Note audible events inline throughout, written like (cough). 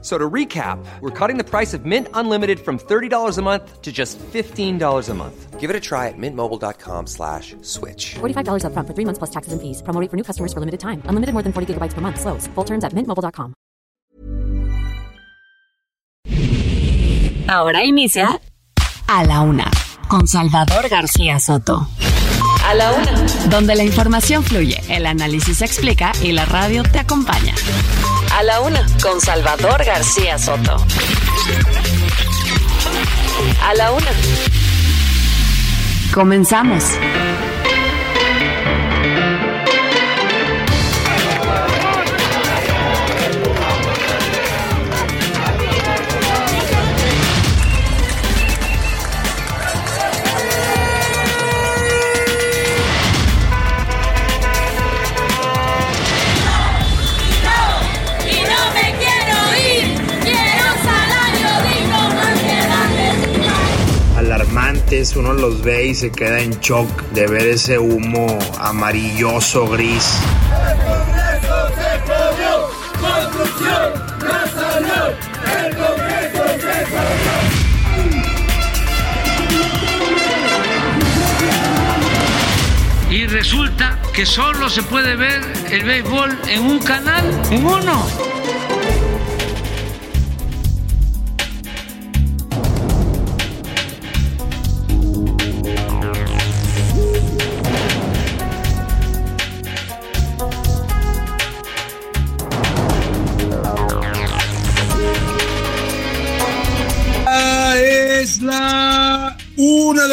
So to recap, we're cutting the price of Mint Unlimited from $30 a month to just $15 a month. Give it a try at mintmobile.com slash switch. $45 upfront for three months plus taxes and fees. Promo rate for new customers for limited time. Unlimited more than 40 gigabytes per month. Slows. Full terms at mintmobile.com. Ahora inicia A la Una con Salvador García Soto. A la Una. Donde la información fluye, el análisis se explica y la radio te acompaña. A la Una con Salvador García Soto. A la Una. Comenzamos. Uno los ve y se queda en shock de ver ese humo amarilloso gris. y resulta que solo se puede ver el béisbol en un canal, en uno.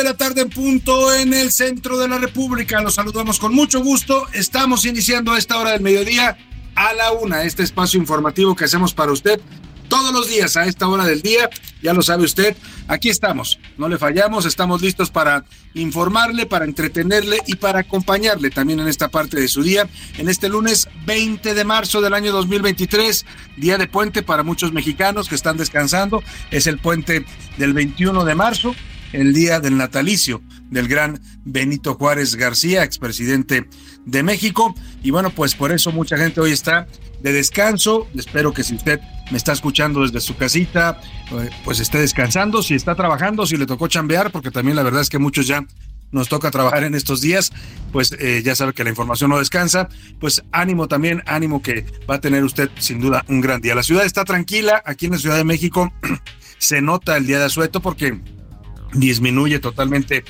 La tarde en punto en el centro de la República. Los saludamos con mucho gusto. Estamos iniciando a esta hora del mediodía a la una, este espacio informativo que hacemos para usted todos los días a esta hora del día. Ya lo sabe usted, aquí estamos, no le fallamos, estamos listos para informarle, para entretenerle y para acompañarle también en esta parte de su día. En este lunes 20 de marzo del año 2023, día de puente para muchos mexicanos que están descansando, es el puente del 21 de marzo el día del natalicio del gran Benito Juárez García, expresidente de México. Y bueno, pues por eso mucha gente hoy está de descanso. Espero que si usted me está escuchando desde su casita, eh, pues esté descansando. Si está trabajando, si le tocó chambear, porque también la verdad es que muchos ya nos toca trabajar en estos días, pues eh, ya sabe que la información no descansa, pues ánimo también, ánimo que va a tener usted sin duda un gran día. La ciudad está tranquila, aquí en la Ciudad de México (clears throat) se nota el día de asueto porque disminuye totalmente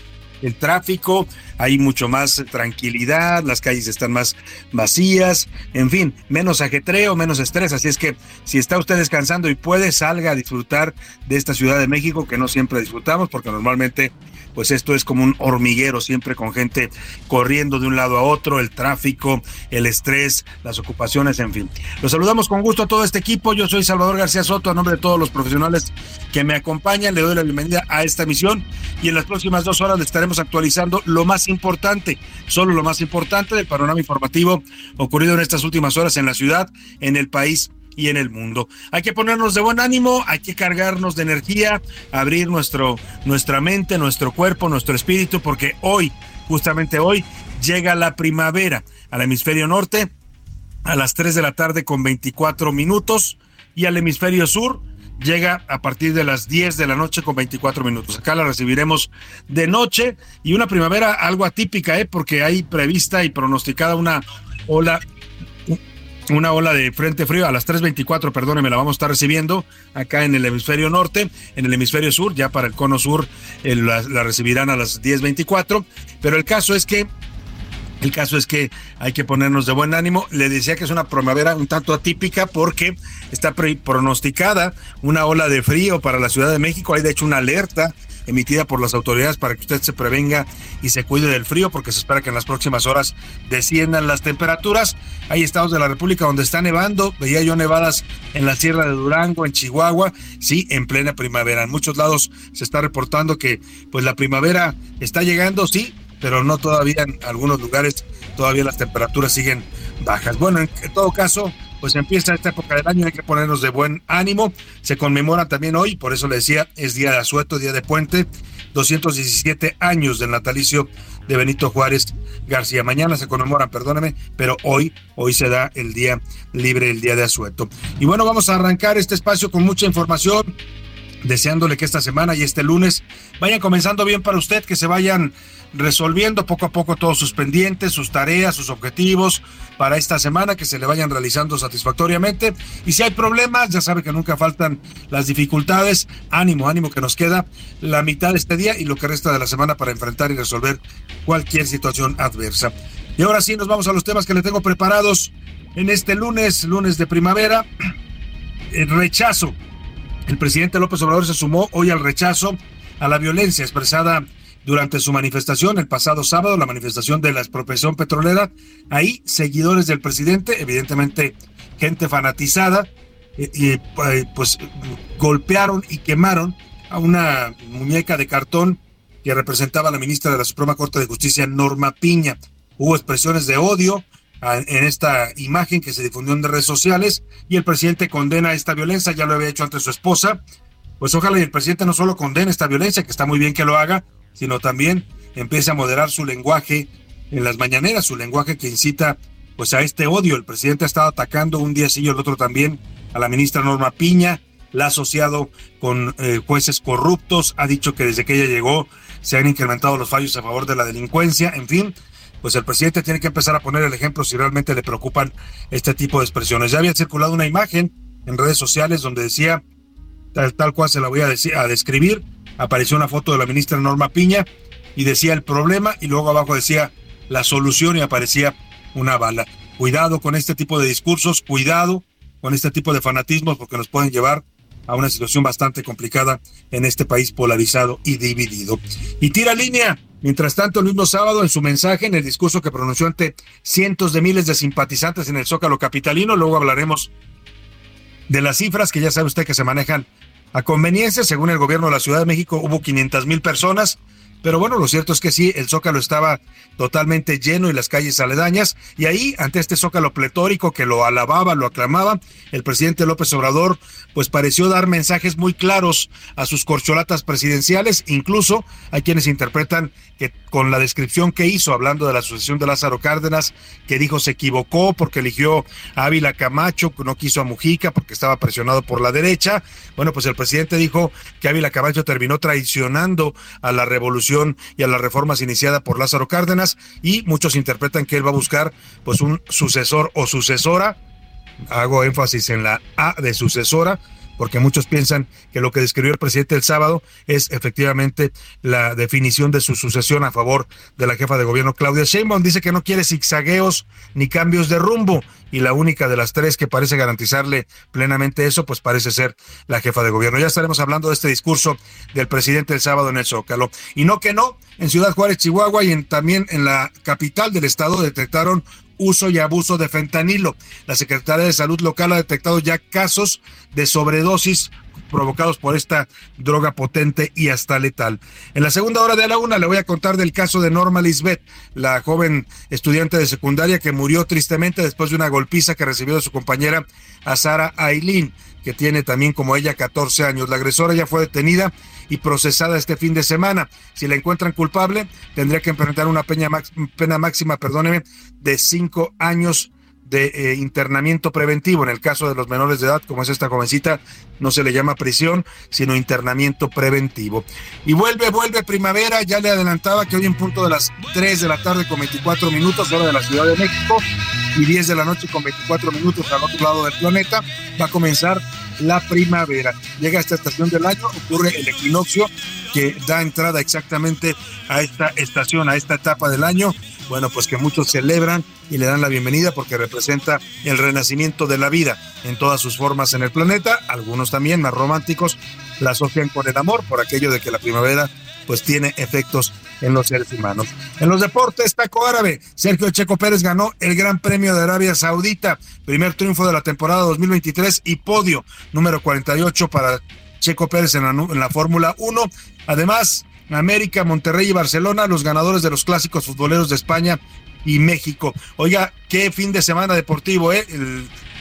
el tráfico, hay mucho más tranquilidad, las calles están más vacías, en fin, menos ajetreo, menos estrés, así es que si está usted descansando y puede, salga a disfrutar de esta Ciudad de México que no siempre disfrutamos porque normalmente pues esto es como un hormiguero, siempre con gente corriendo de un lado a otro, el tráfico, el estrés, las ocupaciones, en fin. Los saludamos con gusto a todo este equipo. Yo soy Salvador García Soto, a nombre de todos los profesionales que me acompañan. Le doy la bienvenida a esta misión y en las próximas dos horas le estaremos actualizando lo más importante, solo lo más importante del panorama informativo ocurrido en estas últimas horas en la ciudad, en el país y en el mundo. Hay que ponernos de buen ánimo, hay que cargarnos de energía, abrir nuestro, nuestra mente, nuestro cuerpo, nuestro espíritu, porque hoy, justamente hoy, llega la primavera al hemisferio norte a las 3 de la tarde con 24 minutos y al hemisferio sur llega a partir de las 10 de la noche con 24 minutos. Acá la recibiremos de noche y una primavera algo atípica, ¿eh? porque hay prevista y pronosticada una ola una ola de frente frío a las 3.24, perdóneme, la vamos a estar recibiendo acá en el hemisferio norte, en el hemisferio sur, ya para el cono sur eh, la, recibirán a las 10.24, pero el caso es que el caso es que hay que ponernos de buen ánimo. Le decía que es una primavera un tanto atípica porque está pronosticada una ola de frío para la Ciudad de México. Hay de hecho una alerta emitida por las autoridades para que usted se prevenga y se cuide del frío, porque se espera que en las próximas horas desciendan las temperaturas. Hay estados de la República donde está nevando, veía yo nevadas en la Sierra de Durango, en Chihuahua, sí, en plena primavera. En muchos lados se está reportando que pues la primavera está llegando, sí, pero no todavía en algunos lugares, todavía las temperaturas siguen bajas. Bueno, en todo caso, pues empieza esta época del año, hay que ponernos de buen ánimo. Se conmemora también hoy, por eso le decía, es día de asueto, día de puente, 217 años del natalicio de Benito Juárez García. Mañana se conmemoran, perdóname, pero hoy, hoy se da el día libre, el día de asueto. Y bueno, vamos a arrancar este espacio con mucha información deseándole que esta semana y este lunes vayan comenzando bien para usted, que se vayan resolviendo poco a poco todos sus pendientes, sus tareas, sus objetivos para esta semana, que se le vayan realizando satisfactoriamente. Y si hay problemas, ya sabe que nunca faltan las dificultades. Ánimo, ánimo que nos queda la mitad de este día y lo que resta de la semana para enfrentar y resolver cualquier situación adversa. Y ahora sí, nos vamos a los temas que le tengo preparados en este lunes, lunes de primavera. (clears throat) El rechazo. El presidente López Obrador se sumó hoy al rechazo a la violencia expresada durante su manifestación el pasado sábado, la manifestación de la expropiación petrolera. Ahí, seguidores del presidente, evidentemente gente fanatizada, y, pues golpearon y quemaron a una muñeca de cartón que representaba a la ministra de la Suprema Corte de Justicia, Norma Piña. Hubo expresiones de odio en esta imagen que se difundió en redes sociales y el presidente condena esta violencia, ya lo había hecho ante su esposa. Pues ojalá y el presidente no solo condene esta violencia, que está muy bien que lo haga, sino también empiece a moderar su lenguaje en las mañaneras, su lenguaje que incita pues a este odio. El presidente ha estado atacando un día sí y el otro también a la ministra Norma Piña, la ha asociado con eh, jueces corruptos, ha dicho que desde que ella llegó se han incrementado los fallos a favor de la delincuencia, en fin, pues el presidente tiene que empezar a poner el ejemplo si realmente le preocupan este tipo de expresiones. Ya había circulado una imagen en redes sociales donde decía, tal, tal cual se la voy a, decir, a describir, apareció una foto de la ministra Norma Piña y decía el problema y luego abajo decía la solución y aparecía una bala. Cuidado con este tipo de discursos, cuidado con este tipo de fanatismos porque nos pueden llevar a una situación bastante complicada en este país polarizado y dividido. Y tira línea. Mientras tanto, el mismo sábado, en su mensaje, en el discurso que pronunció ante cientos de miles de simpatizantes en el Zócalo Capitalino, luego hablaremos de las cifras que ya sabe usted que se manejan a conveniencia. Según el gobierno de la Ciudad de México, hubo 500 mil personas pero bueno, lo cierto es que sí, el Zócalo estaba totalmente lleno y las calles aledañas. Y ahí, ante este Zócalo pletórico que lo alababa, lo aclamaba, el presidente López Obrador, pues pareció dar mensajes muy claros a sus corcholatas presidenciales. Incluso hay quienes interpretan que con la descripción que hizo, hablando de la sucesión de Lázaro Cárdenas, que dijo se equivocó porque eligió a Ávila Camacho, no quiso a Mujica porque estaba presionado por la derecha. Bueno, pues el presidente dijo que Ávila Camacho terminó traicionando a la revolución y a las reformas iniciadas por Lázaro Cárdenas y muchos interpretan que él va a buscar pues un sucesor o sucesora. Hago énfasis en la A de sucesora porque muchos piensan que lo que describió el presidente el sábado es efectivamente la definición de su sucesión a favor de la jefa de gobierno Claudia Sheinbaum. Dice que no quiere zigzagueos ni cambios de rumbo y la única de las tres que parece garantizarle plenamente eso, pues parece ser la jefa de gobierno. Ya estaremos hablando de este discurso del presidente el sábado en el Zócalo. Y no que no, en Ciudad Juárez, Chihuahua y también en la capital del estado detectaron uso y abuso de fentanilo. La Secretaría de Salud local ha detectado ya casos de sobredosis provocados por esta droga potente y hasta letal. En la segunda hora de la una le voy a contar del caso de Norma Lisbeth, la joven estudiante de secundaria que murió tristemente después de una golpiza que recibió de su compañera Azara Aileen, que tiene también como ella 14 años. La agresora ya fue detenida y procesada este fin de semana. Si la encuentran culpable, tendría que enfrentar una pena, máxima, perdóneme, de cinco años de eh, internamiento preventivo. En el caso de los menores de edad, como es esta jovencita, no se le llama prisión, sino internamiento preventivo. Y vuelve, vuelve primavera, ya le adelantaba que hoy en punto de las 3 de la tarde con 24 minutos, hora de la Ciudad de México, y 10 de la noche con 24 minutos al otro lado del planeta, va a comenzar la primavera. Llega a esta estación del año, ocurre el equinoccio que da entrada exactamente a esta estación, a esta etapa del año. Bueno, pues que muchos celebran y le dan la bienvenida porque representa el renacimiento de la vida en todas sus formas en el planeta. Algunos también más románticos la asocian con el amor por aquello de que la primavera pues tiene efectos en los seres humanos. En los deportes, taco árabe, Sergio Checo Pérez ganó el Gran Premio de Arabia Saudita, primer triunfo de la temporada 2023 y podio número 48 para Checo Pérez en la, en la Fórmula 1. Además, América, Monterrey y Barcelona, los ganadores de los clásicos futboleros de España, y México. Oiga, qué fin de semana deportivo, ¿eh?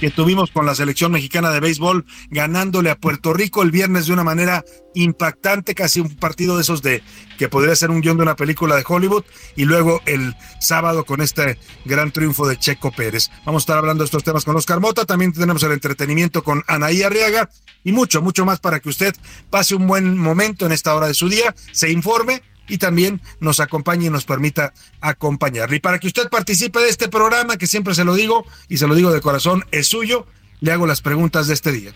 que tuvimos con la selección mexicana de béisbol ganándole a Puerto Rico el viernes de una manera impactante, casi un partido de esos de que podría ser un guion de una película de Hollywood y luego el sábado con este gran triunfo de Checo Pérez. Vamos a estar hablando de estos temas con Oscar Mota, también tenemos el entretenimiento con Anaí Arriaga y mucho, mucho más para que usted pase un buen momento en esta hora de su día, se informe y también nos acompañe y nos permita acompañarle. Y para que usted participe de este programa, que siempre se lo digo y se lo digo de corazón, es suyo, le hago las preguntas de este día.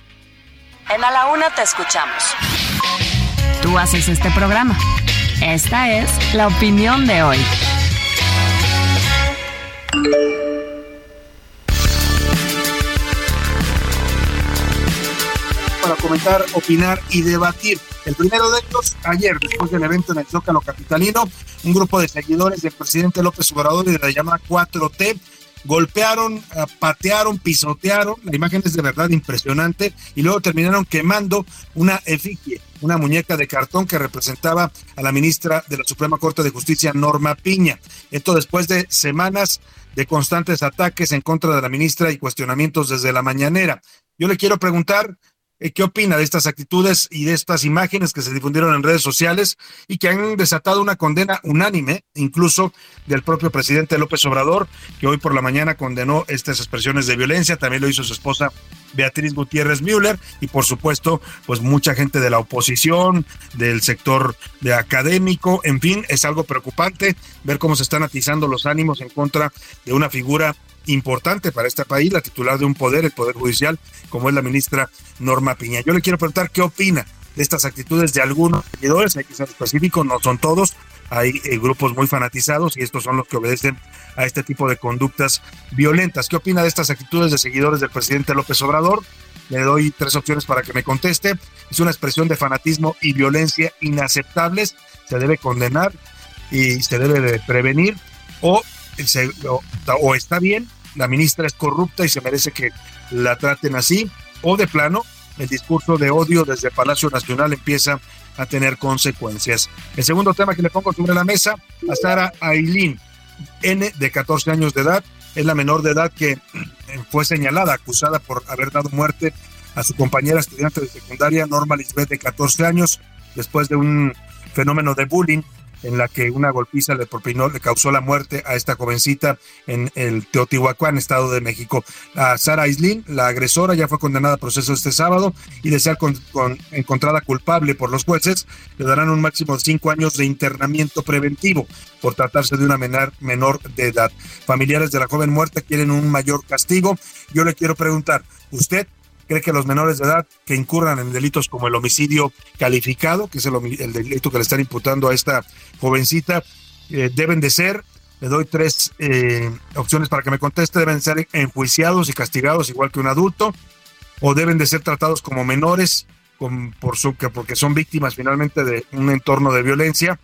En A la Una te escuchamos. Tú haces este programa. Esta es la opinión de hoy. Para comentar, opinar y debatir el primero de ellos, ayer, después del evento en el Zócalo Capitalino, un grupo de seguidores del presidente López Obrador y de la llamada 4T golpearon, eh, patearon, pisotearon, la imagen es de verdad impresionante, y luego terminaron quemando una efigie, una muñeca de cartón que representaba a la ministra de la Suprema Corte de Justicia, Norma Piña. Esto después de semanas de constantes ataques en contra de la ministra y cuestionamientos desde la mañanera. Yo le quiero preguntar, ¿Qué opina de estas actitudes y de estas imágenes que se difundieron en redes sociales y que han desatado una condena unánime, incluso del propio presidente López Obrador, que hoy por la mañana condenó estas expresiones de violencia, también lo hizo su esposa Beatriz Gutiérrez Müller y por supuesto, pues mucha gente de la oposición, del sector de académico, en fin, es algo preocupante ver cómo se están atizando los ánimos en contra de una figura importante para este país, la titular de un poder, el Poder Judicial, como es la ministra Norma Piña. Yo le quiero preguntar qué opina de estas actitudes de algunos seguidores, hay que ser específico, no son todos, hay eh, grupos muy fanatizados y estos son los que obedecen a este tipo de conductas violentas. ¿Qué opina de estas actitudes de seguidores del presidente López Obrador? Le doy tres opciones para que me conteste. Es una expresión de fanatismo y violencia inaceptables, se debe condenar y se debe de prevenir o, o está bien la ministra es corrupta y se merece que la traten así, o de plano, el discurso de odio desde Palacio Nacional empieza a tener consecuencias. El segundo tema que le pongo sobre la mesa, a Sara Aileen, N de 14 años de edad, es la menor de edad que (clears throat) fue señalada, acusada por haber dado muerte a su compañera estudiante de secundaria, Norma Lisbeth, de 14 años, después de un fenómeno de bullying en la que una golpiza le propinó, le causó la muerte a esta jovencita en el Teotihuacán, Estado de México. A Sara Islin, la agresora, ya fue condenada a proceso este sábado y de ser con, encontrada culpable por los jueces, le darán un máximo de cinco años de internamiento preventivo por tratarse de una menor, menor de edad. Familiares de la joven muerta quieren un mayor castigo. Yo le quiero preguntar, ¿usted cree que los menores de edad que incurran en delitos como el homicidio calificado, que es el, delito que le están imputando a esta jovencita, eh, deben de ser, le doy tres eh, opciones para que me conteste, deben ser enjuiciados y castigados igual que un adulto, o deben de ser tratados como menores por su, porque son víctimas finalmente de un entorno de violencia,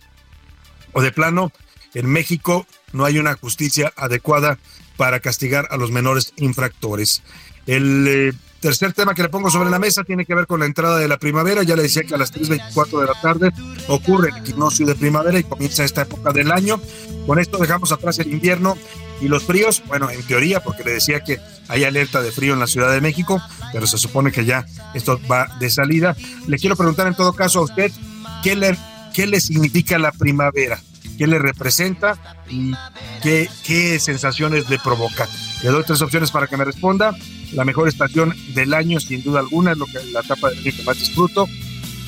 o de plano, en México no hay una justicia adecuada para castigar a los menores infractores. El eh, Tercer tema que le pongo sobre la mesa tiene que ver con la entrada de la primavera. Ya le decía que a las 3.24 de la tarde ocurre el equinoccio de primavera y comienza esta época del año. Con esto dejamos atrás el invierno y los fríos. Bueno, en teoría, porque le decía que hay alerta de frío en la Ciudad de México, pero se supone que ya esto va de salida. Le quiero preguntar en todo caso a usted, ¿qué le, qué le significa la primavera? ¿Qué le representa y qué, qué sensaciones le provoca? Le doy tres opciones para que me responda la mejor estación del año, sin duda alguna, es lo que la etapa del año que más disfruto.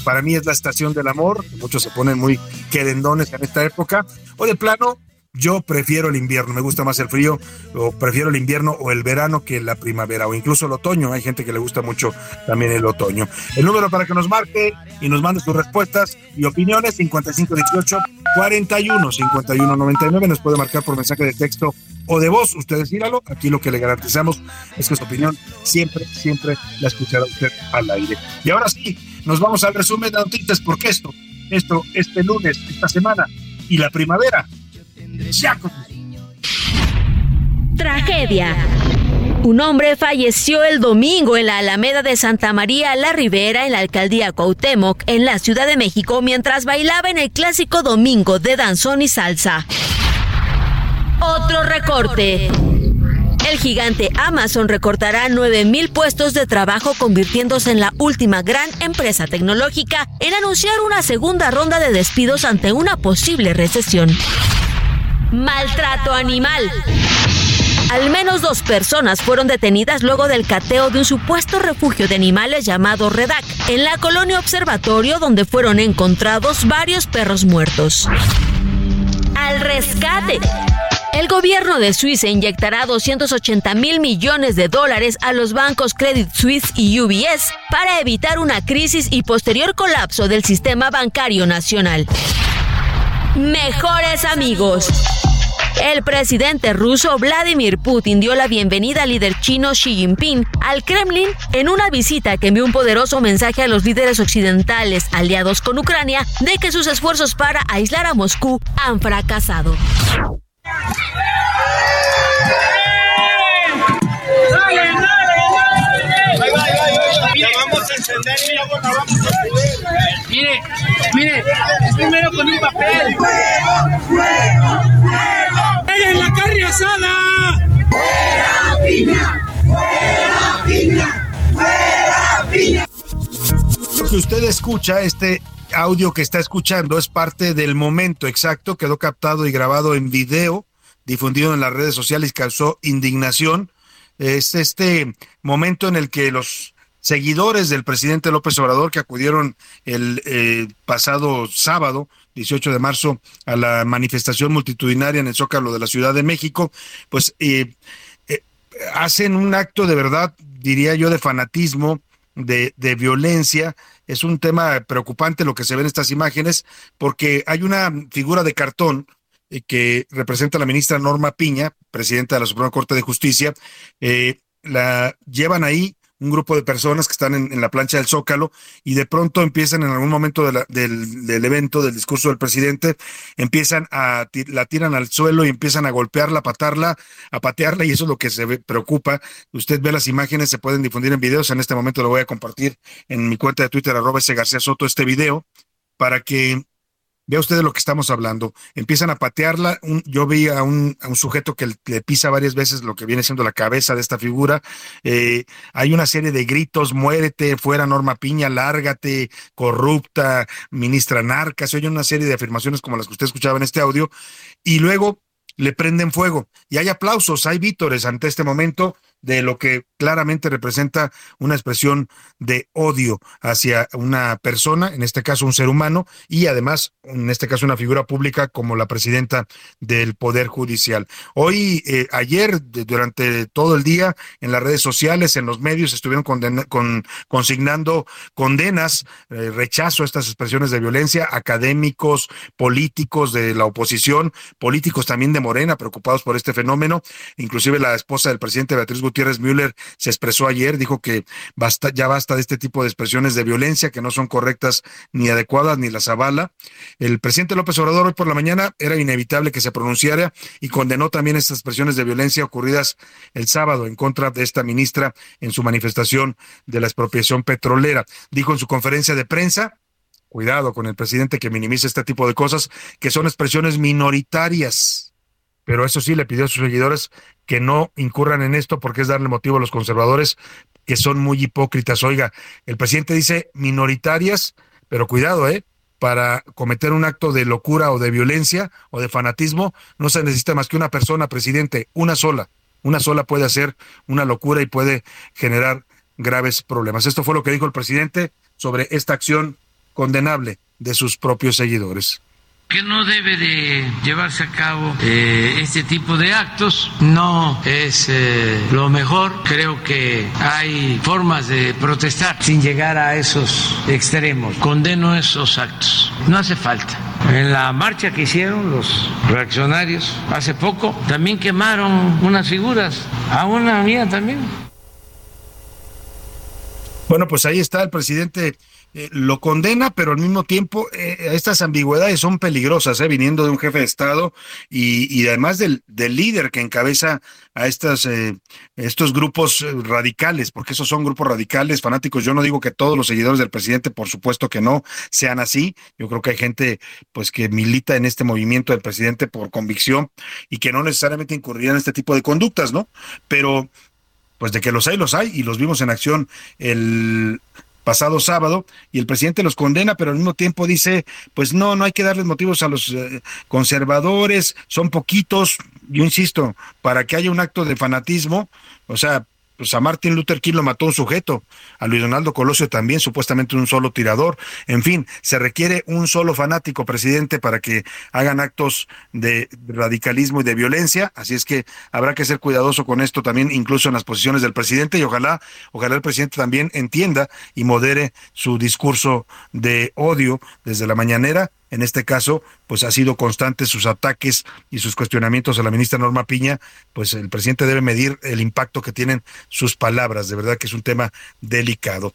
Para mí es la estación del amor, muchos se ponen muy querendones en esta época. O de plano, yo prefiero el invierno, me gusta más el frío, o prefiero el invierno o el verano que la primavera, o incluso el otoño. Hay gente que le gusta mucho también el otoño. El número para que nos marque y nos mande sus respuestas y opiniones, 5518 41 51 99. Nos puede marcar por mensaje de texto o de voz. Usted decíralo. Aquí lo que le garantizamos es que su opinión siempre, siempre la escuchará usted al aire. Y ahora sí, nos vamos al resumen de noticias, porque esto, esto, este lunes, esta semana y la primavera Tragedia. Un hombre falleció el domingo en la Alameda de Santa María La Ribera en la alcaldía Cuauhtémoc, en la Ciudad de México, mientras bailaba en el clásico domingo de danzón y salsa. Otro recorte. El gigante Amazon recortará 9.000 puestos de trabajo convirtiéndose en la última gran empresa tecnológica en anunciar una segunda ronda de despidos ante una posible recesión. Maltrato animal. Al menos dos personas fueron detenidas luego del cateo de un supuesto refugio de animales llamado Redac, en la colonia Observatorio donde fueron encontrados varios perros muertos. Al rescate. El gobierno de Suiza inyectará 280 mil millones de dólares a los bancos Credit Suisse y UBS para evitar una crisis y posterior colapso del sistema bancario nacional. Mejores amigos. El presidente ruso Vladimir Putin dio la bienvenida al líder chino Xi Jinping al Kremlin en una visita que envió un poderoso mensaje a los líderes occidentales aliados con Ucrania de que sus esfuerzos para aislar a Moscú han fracasado. Mire, mire, primero con un papel. ¡Fuera piña! ¡Fuera piña! ¡Fuera piña! Lo que usted escucha, este audio que está escuchando es parte del momento exacto, quedó captado y grabado en video, difundido en las redes sociales causó indignación. Es este momento en el que los seguidores del presidente López Obrador que acudieron el eh, pasado sábado 18 de marzo a la manifestación multitudinaria en el Zócalo de la Ciudad de México, pues eh, eh, hacen un acto de verdad, diría yo, de fanatismo, de, violencia, es un tema preocupante lo que se ve en estas imágenes, porque hay una figura de cartón eh, que representa a la ministra Norma Piña, presidenta de la Suprema Corte de Justicia, eh, la llevan ahí un grupo de personas que están en, la plancha del Zócalo y de pronto empiezan en algún momento del, del, evento, del discurso del presidente, empiezan a, la tiran al suelo y empiezan a golpearla, a patarla, a patearla y eso es lo que se preocupa. Usted ve las imágenes, se pueden difundir en videos, en este momento lo voy a compartir en mi cuenta de Twitter, arroba ese García Soto, este video, para que Vea usted de lo que estamos hablando. Empiezan a patearla. yo vi a un, sujeto que le pisa varias veces lo que viene siendo la cabeza de esta figura. Eh, hay una serie de gritos, muérete, fuera Norma Piña, lárgate, corrupta, ministra narca. Se oye una serie de afirmaciones como las que usted escuchaba en este audio. Y luego le prenden fuego. Y hay aplausos, hay vítores ante este momento de lo que claramente representa una expresión de odio hacia una persona, en este caso un ser humano, y además, en este caso, una figura pública como la presidenta del Poder Judicial. Hoy, eh, ayer, durante todo el día, en las redes sociales, en los medios, estuvieron con, consignando condenas, eh, rechazo a estas expresiones de violencia, académicos, políticos de la oposición, políticos también de Morena, preocupados por este fenómeno, inclusive la esposa del presidente Beatriz Gutiérrez Müller se expresó ayer, dijo que basta, ya basta de este tipo de expresiones de violencia que no son correctas ni adecuadas ni las avala. El presidente López Obrador hoy por la mañana era inevitable que se pronunciara y condenó también estas expresiones de violencia ocurridas el sábado en contra de esta ministra en su manifestación de la expropiación petrolera. Dijo en su conferencia de prensa cuidado con el presidente que minimiza este tipo de cosas, que son expresiones minoritarias. Pero eso sí, le pidió a sus seguidores que no incurran en esto porque es darle motivo a los conservadores que son muy hipócritas. Oiga, el presidente dice minoritarias, pero cuidado, ¿eh? Para cometer un acto de locura o de violencia o de fanatismo, no se necesita más que una persona, presidente, una sola. Una sola puede hacer una locura y puede generar graves problemas. Esto fue lo que dijo el presidente sobre esta acción condenable de sus propios seguidores que no debe de llevarse a cabo eh, este tipo de actos. No es eh, lo mejor. Creo que hay formas de protestar sin llegar a esos extremos. Condeno esos actos. No hace falta. En la marcha que hicieron los reaccionarios hace poco, también quemaron unas figuras. A una mía también. Bueno, pues ahí está el presidente eh, lo condena, pero al mismo tiempo eh, estas ambigüedades son peligrosas, eh, viniendo de un jefe de Estado y, y además del, del, líder que encabeza a estas, estos grupos radicales, porque esos son grupos radicales, fanáticos. Yo no digo que todos los seguidores del presidente, por supuesto que no, sean así. Yo creo que hay gente pues que milita en este movimiento del presidente por convicción y que no necesariamente incurrirían en este tipo de conductas, ¿no? Pero pues de que los hay, los hay, y los vimos en acción el pasado sábado y el presidente los condena, pero al mismo tiempo dice, pues no, no hay que darles motivos a los eh, conservadores, son poquitos, yo insisto, para que haya un acto de fanatismo, o sea, pues a Martin Luther King lo mató un sujeto, a Luis Donaldo Colosio también, supuestamente un solo tirador. En fin, se requiere un solo fanático presidente para que hagan actos de radicalismo y de violencia, así es que habrá que ser cuidadoso con esto también, incluso en las posiciones del presidente, y ojalá, ojalá el presidente también entienda y modere su discurso de odio desde la mañanera en este caso, pues ha sido constante sus ataques y sus cuestionamientos a la ministra Norma Piña, pues el presidente debe medir el impacto que tienen sus palabras, de verdad que es un tema delicado.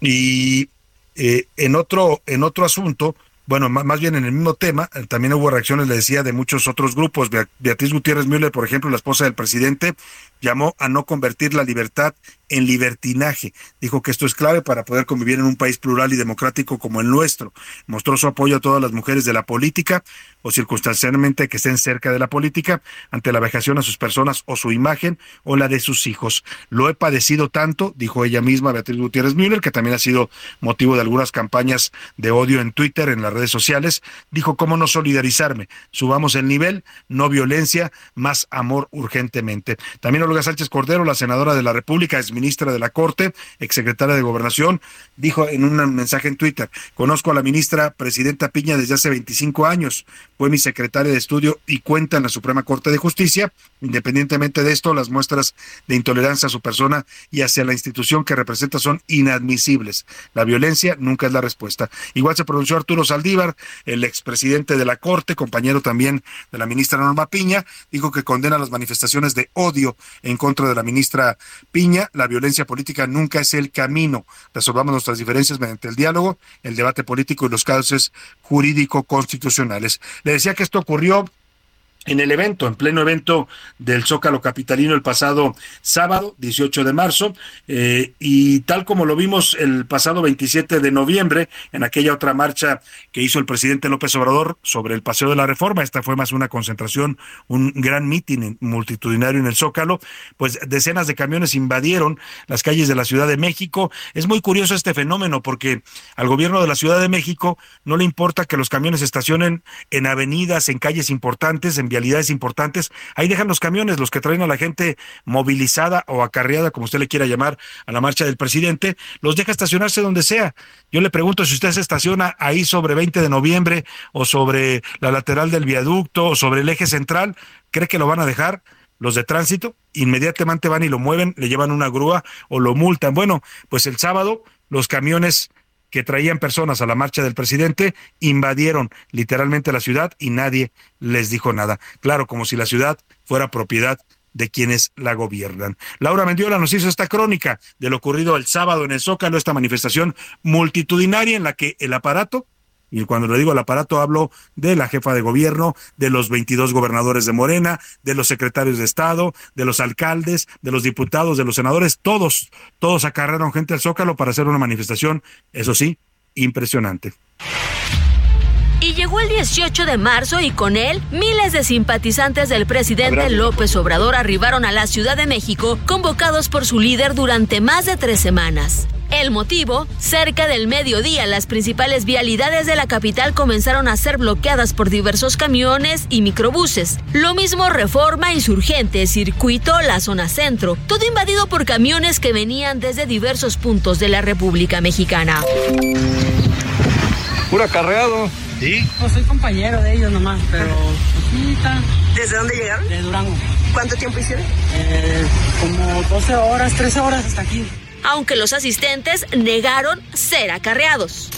Y eh, en otro en otro asunto, bueno, más bien en el mismo tema, eh, también hubo reacciones, le decía, de muchos otros grupos. Beatriz Gutiérrez Müller, por ejemplo, la esposa del presidente, llamó a no convertir la libertad en libertinaje. Dijo que esto es clave para poder convivir en un país plural y democrático como el nuestro. Mostró su apoyo a todas las mujeres de la política o circunstancialmente que estén cerca de la política ante la vejación a sus personas o su imagen o la de sus hijos. Lo he padecido tanto, dijo ella misma, Beatriz Gutiérrez Müller, que también ha sido motivo de algunas campañas de odio en Twitter, en las redes sociales. Dijo cómo no solidarizarme. Subamos el nivel, no violencia, más amor urgentemente. También Olga Sánchez Cordero, la senadora de la República, es ministra de la Corte, exsecretaria de Gobernación, dijo en un mensaje en Twitter, conozco a la ministra presidenta Piña desde hace 25 años, fue mi secretaria de estudio y cuenta en la Suprema Corte de Justicia. Independientemente de esto, las muestras de intolerancia a su persona y hacia la institución que representa son inadmisibles. La violencia nunca es la respuesta. Igual se pronunció Arturo Saldívar, el expresidente de la Corte, compañero también de la ministra Norma Piña, dijo que condena las manifestaciones de odio en contra de la ministra Piña. La violencia política nunca es el camino. Resolvamos nuestras diferencias mediante el diálogo, el debate político y los casos jurídico-constitucionales. Le decía que esto ocurrió en el evento, en pleno evento del Zócalo Capitalino el pasado sábado, 18 de marzo, eh, y tal como lo vimos el pasado 27 de noviembre, en aquella otra marcha que hizo el presidente López Obrador sobre el Paseo de la Reforma, esta fue más una concentración, un gran mitin multitudinario en el Zócalo, pues decenas de camiones invadieron las calles de la Ciudad de México. Es muy curioso este fenómeno porque al gobierno de la Ciudad de México no le importa que los camiones estacionen en avenidas, en calles importantes, en vialidades importantes, ahí dejan los camiones, los que traen a la gente movilizada o acarreada, como usted le quiera llamar, a la marcha del presidente, los deja estacionarse donde sea. Yo le pregunto si usted se estaciona ahí sobre 20 de noviembre o sobre la lateral del viaducto o sobre el eje central, ¿cree que lo van a dejar? los de tránsito inmediatamente van y lo mueven, le llevan una grúa o lo multan. Bueno, pues el sábado los camiones que traían personas a la marcha del presidente invadieron literalmente la ciudad y nadie les dijo nada. Claro, como si la ciudad fuera propiedad de quienes la gobiernan. Laura Mendiola nos hizo esta crónica de lo ocurrido el sábado en el Zócalo, esta manifestación multitudinaria en la que el aparato y cuando le digo el aparato, hablo de la jefa de gobierno, de los 22 gobernadores de Morena, de los secretarios de Estado, de los alcaldes, de los diputados, de los senadores, todos, todos acarrearon gente al Zócalo para hacer una manifestación, eso sí, impresionante. Llegó el 18 de marzo y con él miles de simpatizantes del presidente López Obrador arribaron a la Ciudad de México convocados por su líder durante más de tres semanas. El motivo, cerca del mediodía las principales vialidades de la capital comenzaron a ser bloqueadas por diversos camiones y microbuses. Lo mismo Reforma, Insurgente, Circuito, la zona centro, todo invadido por camiones que venían desde diversos puntos de la República Mexicana. Acarreado. ¿Sí? Pues soy compañero de ellos nomás, pero pues, ¿Desde dónde llegaron? De Durango. ¿Cuánto tiempo hicieron? Eh, como 12 horas, 13 horas hasta aquí aunque los asistentes negaron ser acarreados.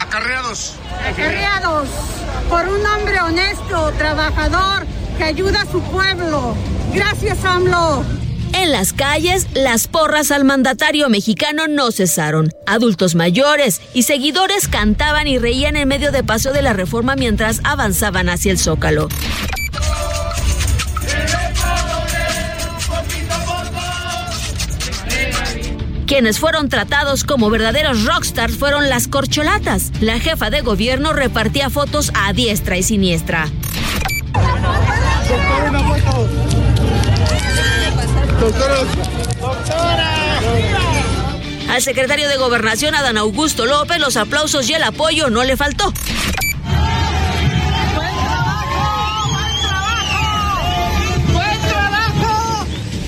Acarreados. Acarreados por un hombre honesto, trabajador, que ayuda a su pueblo. Gracias, AMLO. En las calles, las porras al mandatario mexicano no cesaron. Adultos mayores y seguidores cantaban y reían en medio de Paseo de la Reforma mientras avanzaban hacia el Zócalo. Quienes fueron tratados como verdaderos rockstars fueron las corcholatas. La jefa de gobierno repartía fotos a diestra y siniestra. Al secretario de Gobernación, Adán Augusto López, los aplausos y el apoyo no le faltó.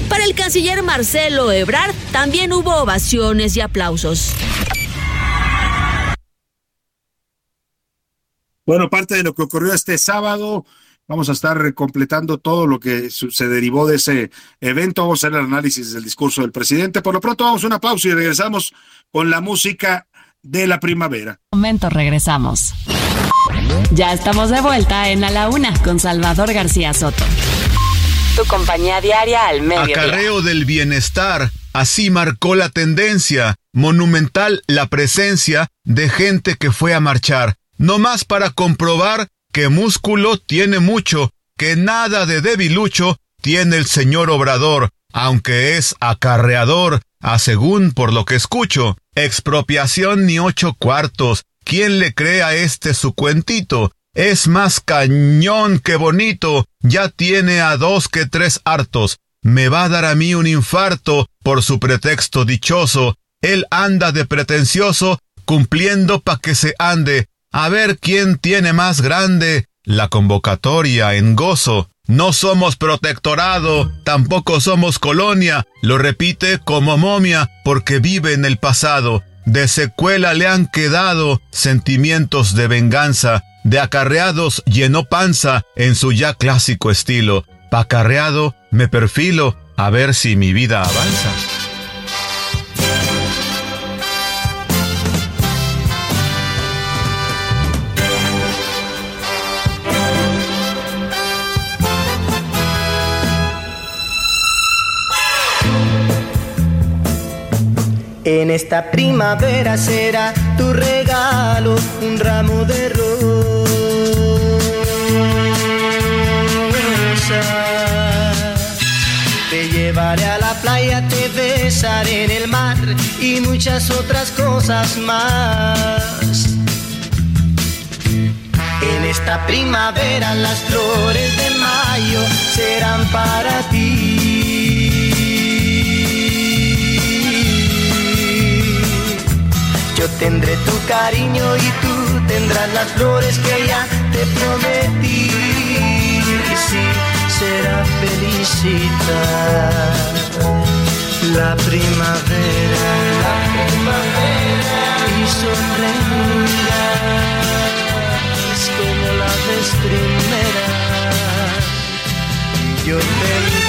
Para el canciller Marcelo Ebrard también hubo ovaciones y aplausos. Bueno, parte de lo que ocurrió este sábado, vamos a estar completando todo lo que se derivó de ese evento. Vamos a hacer el análisis del discurso del presidente. Por lo pronto, vamos a una pausa y regresamos con la música de la primavera. Momento, regresamos. Ya estamos de vuelta en A la Una con Salvador García Soto. Tu compañía diaria al medio. Acarreo del bienestar. Así marcó la tendencia. Monumental la presencia de gente que fue a marchar. No más para comprobar que músculo tiene mucho, que nada de debilucho tiene el señor Obrador, aunque es acarreador, a según por lo que escucho. Expropiación ni ocho cuartos. ¿Quién le cree a este su cuentito? Es más cañón que bonito. Ya tiene a dos que tres hartos. Me va a dar a mí un infarto por su pretexto dichoso. Él anda de pretencioso, cumpliendo pa' que se ande. A ver quién tiene más grande la convocatoria en gozo. No somos protectorado, tampoco somos colonia, lo repite como momia porque vive en el pasado. De secuela le han quedado sentimientos de venganza, de acarreados llenó panza en su ya clásico estilo. Pa' acarreado me perfilo a ver si mi vida avanza. En esta primavera será tu regalo un ramo de rosas. Te llevaré a la playa, te besaré en el mar y muchas otras cosas más. En esta primavera las flores de mayo serán para ti. Tendré tu cariño y tú tendrás las flores que ya te prometí. Sí, será felicidad. La primavera, la primavera y sonreirás como la vez primera. Yo tendré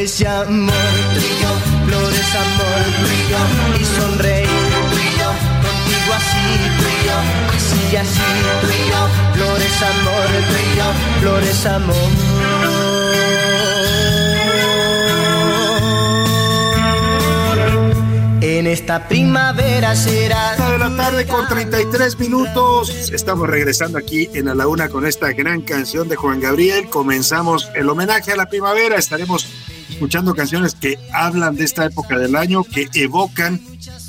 y amor, tú y yo, flores, amor, tú y sonreír, tú y yo, contigo así, tú y yo, así y así, tú y yo, flores, amor, tú y yo, flores, amor. Esta primavera será. Una de la tarde con 33 minutos. Estamos regresando aquí en A la Una con esta gran canción de Juan Gabriel. Comenzamos el homenaje a la primavera. Estaremos escuchando canciones que hablan de esta época del año, que evocan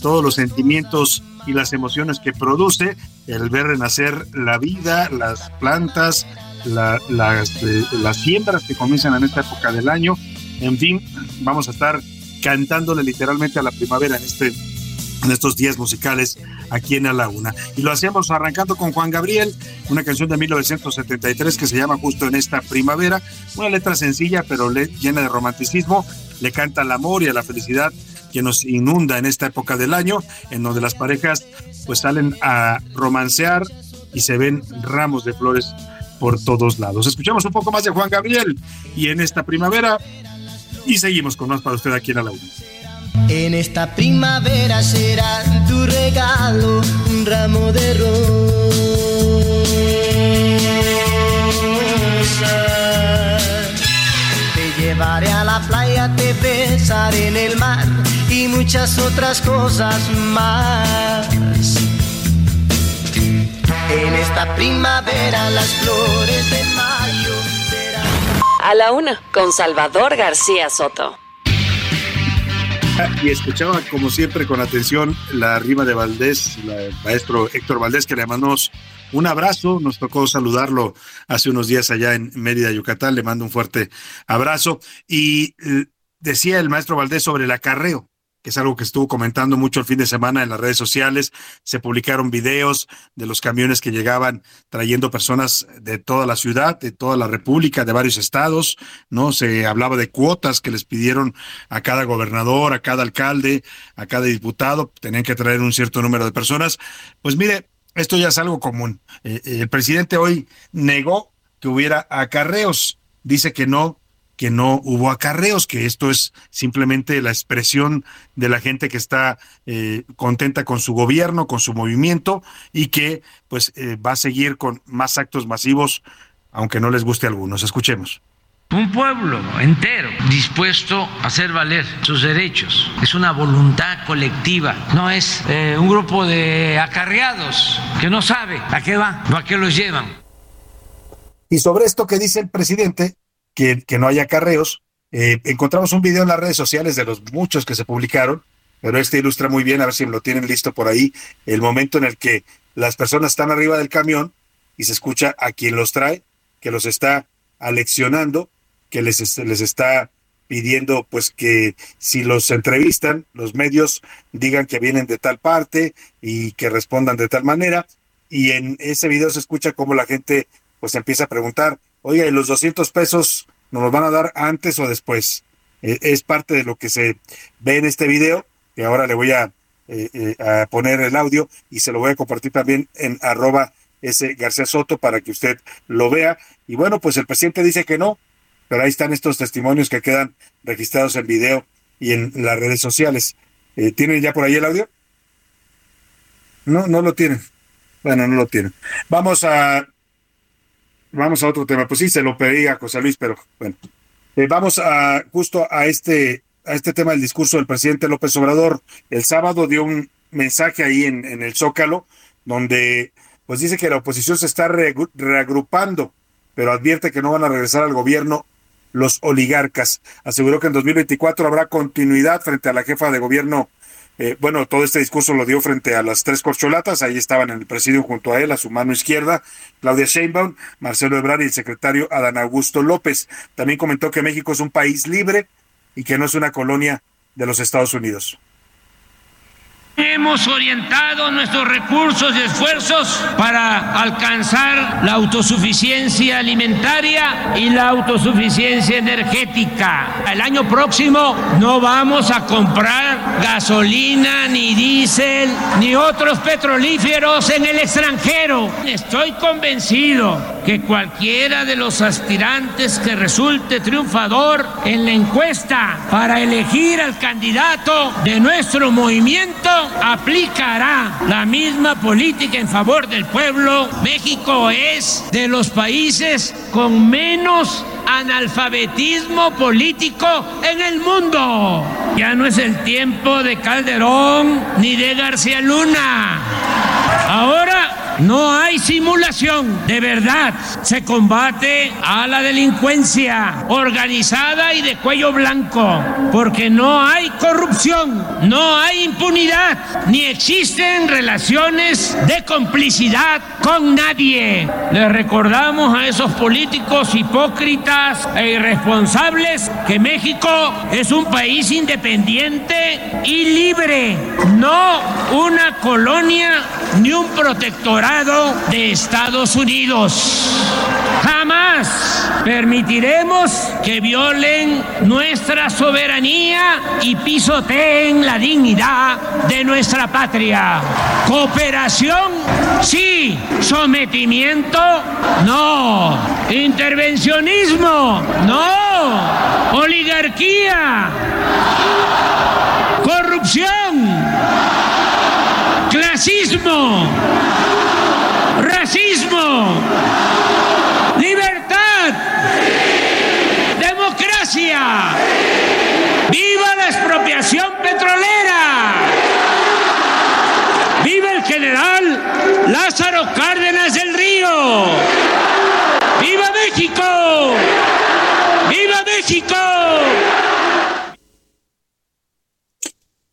todos los sentimientos y las emociones que produce el ver renacer la vida, las plantas, la- las, eh, las siembras que comienzan en esta época del año. En fin, vamos a estar cantándole literalmente a la primavera en este en estos días musicales aquí en la Una. Y lo hacemos arrancando con Juan Gabriel, una canción de 1973 que se llama Justo en esta primavera, una letra sencilla pero le- llena de romanticismo, le canta al amor y a la felicidad que nos inunda en esta época del año, en donde las parejas pues salen a romancear y se ven ramos de flores por todos lados. Escuchamos un poco más de Juan Gabriel y en esta primavera y seguimos con más para usted aquí en la. En esta primavera será tu regalo un ramo de Te llevaré a la playa, te besaré en el mar y muchas otras cosas más. En esta primavera las flores de mayo. A la una, con Salvador García Soto. Y escuchaba, como siempre, con atención la rima de Valdés, el maestro Héctor Valdés, que le mandamos un abrazo. Nos tocó saludarlo hace unos días allá en Mérida, Yucatán. Le mando un fuerte abrazo. Y eh, decía el maestro Valdés sobre el acarreo que es algo que estuvo comentando mucho el fin de semana en las redes sociales. Se publicaron videos de los camiones que llegaban trayendo personas de toda la ciudad, de toda la República, de varios estados, ¿no? Se hablaba de cuotas que les pidieron a cada gobernador, a cada alcalde, a cada diputado, tenían que traer un cierto número de personas. Pues mire, esto ya es algo común. Eh, el presidente hoy negó que hubiera acarreos. Dice que no que no hubo acarreos, que esto es simplemente la expresión de la gente que está eh, contenta con su gobierno, con su movimiento y que pues eh, va a seguir con más actos masivos, aunque no les guste a algunos. Escuchemos. Un pueblo entero dispuesto a hacer valer sus derechos. Es una voluntad colectiva, no es eh, un grupo de acarreados que no sabe a qué van o a qué los llevan. Y sobre esto que dice el presidente, que, no haya carreos. Eh, encontramos un video en las redes sociales de los muchos que se publicaron, pero este ilustra muy bien, a ver si lo tienen listo por ahí, el momento en el que las personas están arriba del camión y se escucha a quien los trae, que los está aleccionando, que les, les está pidiendo pues que si los entrevistan, los medios digan que vienen de tal parte y que respondan de tal manera. Y en ese video se escucha cómo la gente pues empieza a preguntar, oiga, ¿y los 200 pesos nos los van a dar antes o después? Eh, es parte de lo que se ve en este video, que ahora le voy a, eh, eh, poner el audio y se lo voy a compartir también en arroba ese García Soto para que usted lo vea. Y bueno, pues el presidente dice que no, pero ahí están estos testimonios que quedan registrados en video y en las redes sociales. ¿Tienen ya por ahí el audio? No, no lo tienen. Bueno, no lo tienen. Vamos a vamos a otro tema. Pues sí, se lo pedí a José Luis, pero bueno. Eh, vamos a justo a este, a este tema del discurso del presidente López Obrador. El sábado dio un mensaje ahí en, el Zócalo, donde pues dice que la oposición se está reagrupando, pero advierte que no van a regresar al gobierno los oligarcas. Aseguró que en 2024 habrá continuidad frente a la jefa de gobierno eh, bueno, todo este discurso lo dio frente a las tres corcholatas, ahí estaban en el presidio junto a él, a su mano izquierda, Claudia Sheinbaum, Marcelo Ebrard y el secretario Adán Augusto López. También comentó que México es un país libre y que no es una colonia de los Estados Unidos. Hemos orientado nuestros recursos y esfuerzos para alcanzar la autosuficiencia alimentaria y la autosuficiencia energética. El año próximo no vamos a comprar gasolina, ni diésel, ni otros petrolíferos en el extranjero. Estoy convencido que cualquiera de los aspirantes que resulte triunfador en la encuesta para elegir al candidato de nuestro movimiento aplicará la misma política en favor del pueblo. México es de los países con menos analfabetismo político en el mundo. Ya no es el tiempo de Calderón ni de García Luna. Ahora no hay simulación, de verdad. Se combate a la delincuencia organizada y de cuello blanco, porque no hay corrupción, no hay impunidad, ni existen relaciones de complicidad con nadie. Le recordamos a esos políticos hipócritas e irresponsables que México es un país independiente y libre, no una colonia ni un protectorado de Estados Unidos. Jamás permitiremos que violen nuestra soberanía y pisoteen la dignidad de nuestra patria. Cooperación, sí. Sometimiento, no. Intervencionismo, no. Oligarquía. Corrupción. Clasismo libertad, democracia! ¡Viva la expropiación petrolera! ¡Viva el general Lázaro Cárdenas del Río! ¡Viva México! ¡Viva México!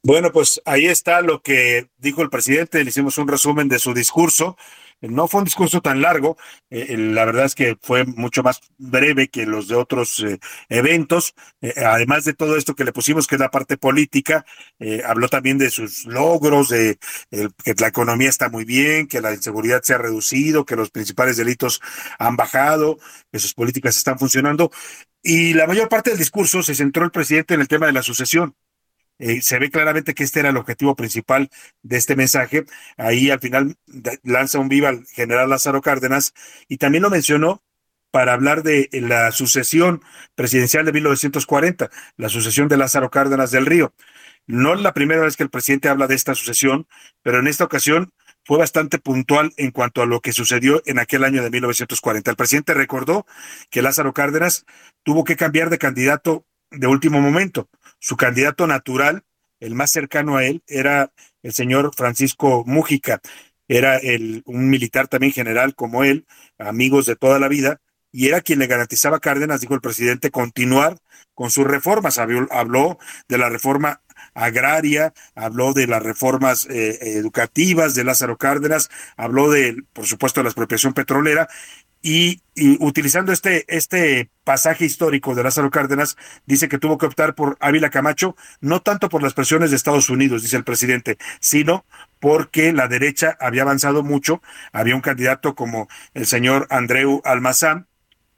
Bueno, pues ahí está lo que dijo el presidente. Le hicimos un resumen de su discurso. No fue un discurso tan largo, eh, la verdad es que fue mucho más breve que los de otros eh, eventos. Eh, además de todo esto que le pusimos, que es la parte política, habló también de sus logros, de que la economía está muy bien, que la inseguridad se ha reducido, que los principales delitos han bajado, que sus políticas están funcionando. Y la mayor parte del discurso se centró el presidente en el tema de la sucesión. Eh, se ve claramente que este era el objetivo principal de este mensaje. Ahí al final lanza un viva al general Lázaro Cárdenas y también lo mencionó para hablar de la sucesión presidencial de 1940, la sucesión de Lázaro Cárdenas del Río. No es la primera vez que el presidente habla de esta sucesión, pero en esta ocasión fue bastante puntual en cuanto a lo que sucedió en aquel año de 1940. El presidente recordó que Lázaro Cárdenas tuvo que cambiar de candidato de último momento su candidato natural, el más cercano a él, era el señor Francisco Mújica. Era el, un militar también general como él, amigos de toda la vida, y era quien le garantizaba a Cárdenas, dijo el presidente, continuar con sus reformas. Habló de la reforma agraria, habló de las reformas eh, educativas de Lázaro Cárdenas, habló de, por supuesto, de la expropiación petrolera y, utilizando este, este pasaje histórico de Lázaro Cárdenas, dice que tuvo que optar por Ávila Camacho, no tanto por las presiones de Estados Unidos, dice el presidente, sino porque la derecha había avanzado mucho, había un candidato como el señor Andreu Almazán,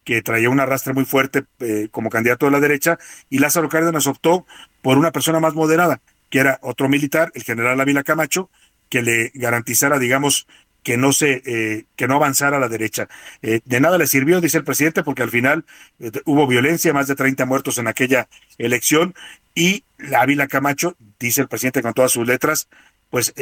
que traía un arrastre muy fuerte eh, como candidato de la derecha, y Lázaro Cárdenas optó por una persona más moderada, que era otro militar, el general Ávila Camacho, que le garantizara, digamos, que no se eh, que no avanzara a la derecha. Eh, de nada le sirvió, dice el presidente, porque al final eh, hubo violencia, más de 30 muertos en aquella elección y la Ávila Camacho, dice el presidente con todas sus letras, pues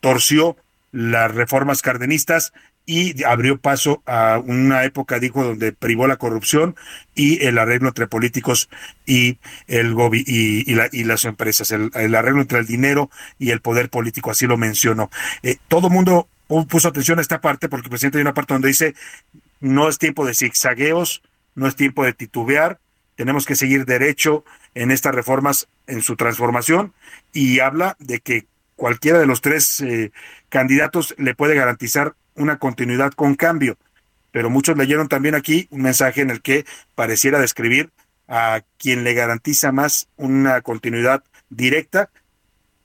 torció las reformas cardenistas y abrió paso a una época, dijo, donde privó la corrupción y el arreglo entre políticos y el y, y, las empresas, el, arreglo entre el dinero y el poder político, así lo mencionó. todo mundo puso atención a esta parte porque el presidente hay una parte donde dice no es tiempo de zigzagueos, no es tiempo de titubear, tenemos que seguir derecho en estas reformas en su transformación y habla de que cualquiera de los tres eh, candidatos le puede garantizar una continuidad con cambio. Pero muchos leyeron también aquí un mensaje en el que pareciera describir a quien le garantiza más una continuidad directa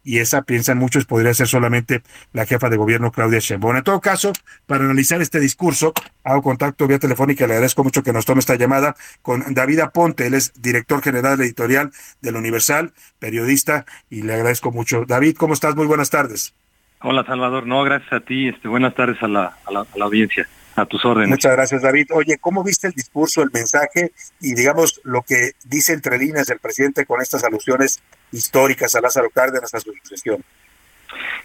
y esa, piensan muchos, podría ser solamente la jefa de gobierno Claudia Sheinbaum. En todo caso, para analizar este discurso, hago contacto vía telefónica, le agradezco mucho que nos tome esta llamada con David Aponte, él es director general editorial del Universal, periodista, y le agradezco mucho. David, ¿cómo estás? Muy buenas tardes. Hola, Salvador. No, gracias a ti. Este, buenas tardes a la, a la audiencia. A tus órdenes. Muchas gracias, David. Oye, ¿cómo viste el discurso, el mensaje y, digamos, lo que dice entre líneas el presidente con estas alusiones históricas a Lázaro Cárdenas, a su sucesión?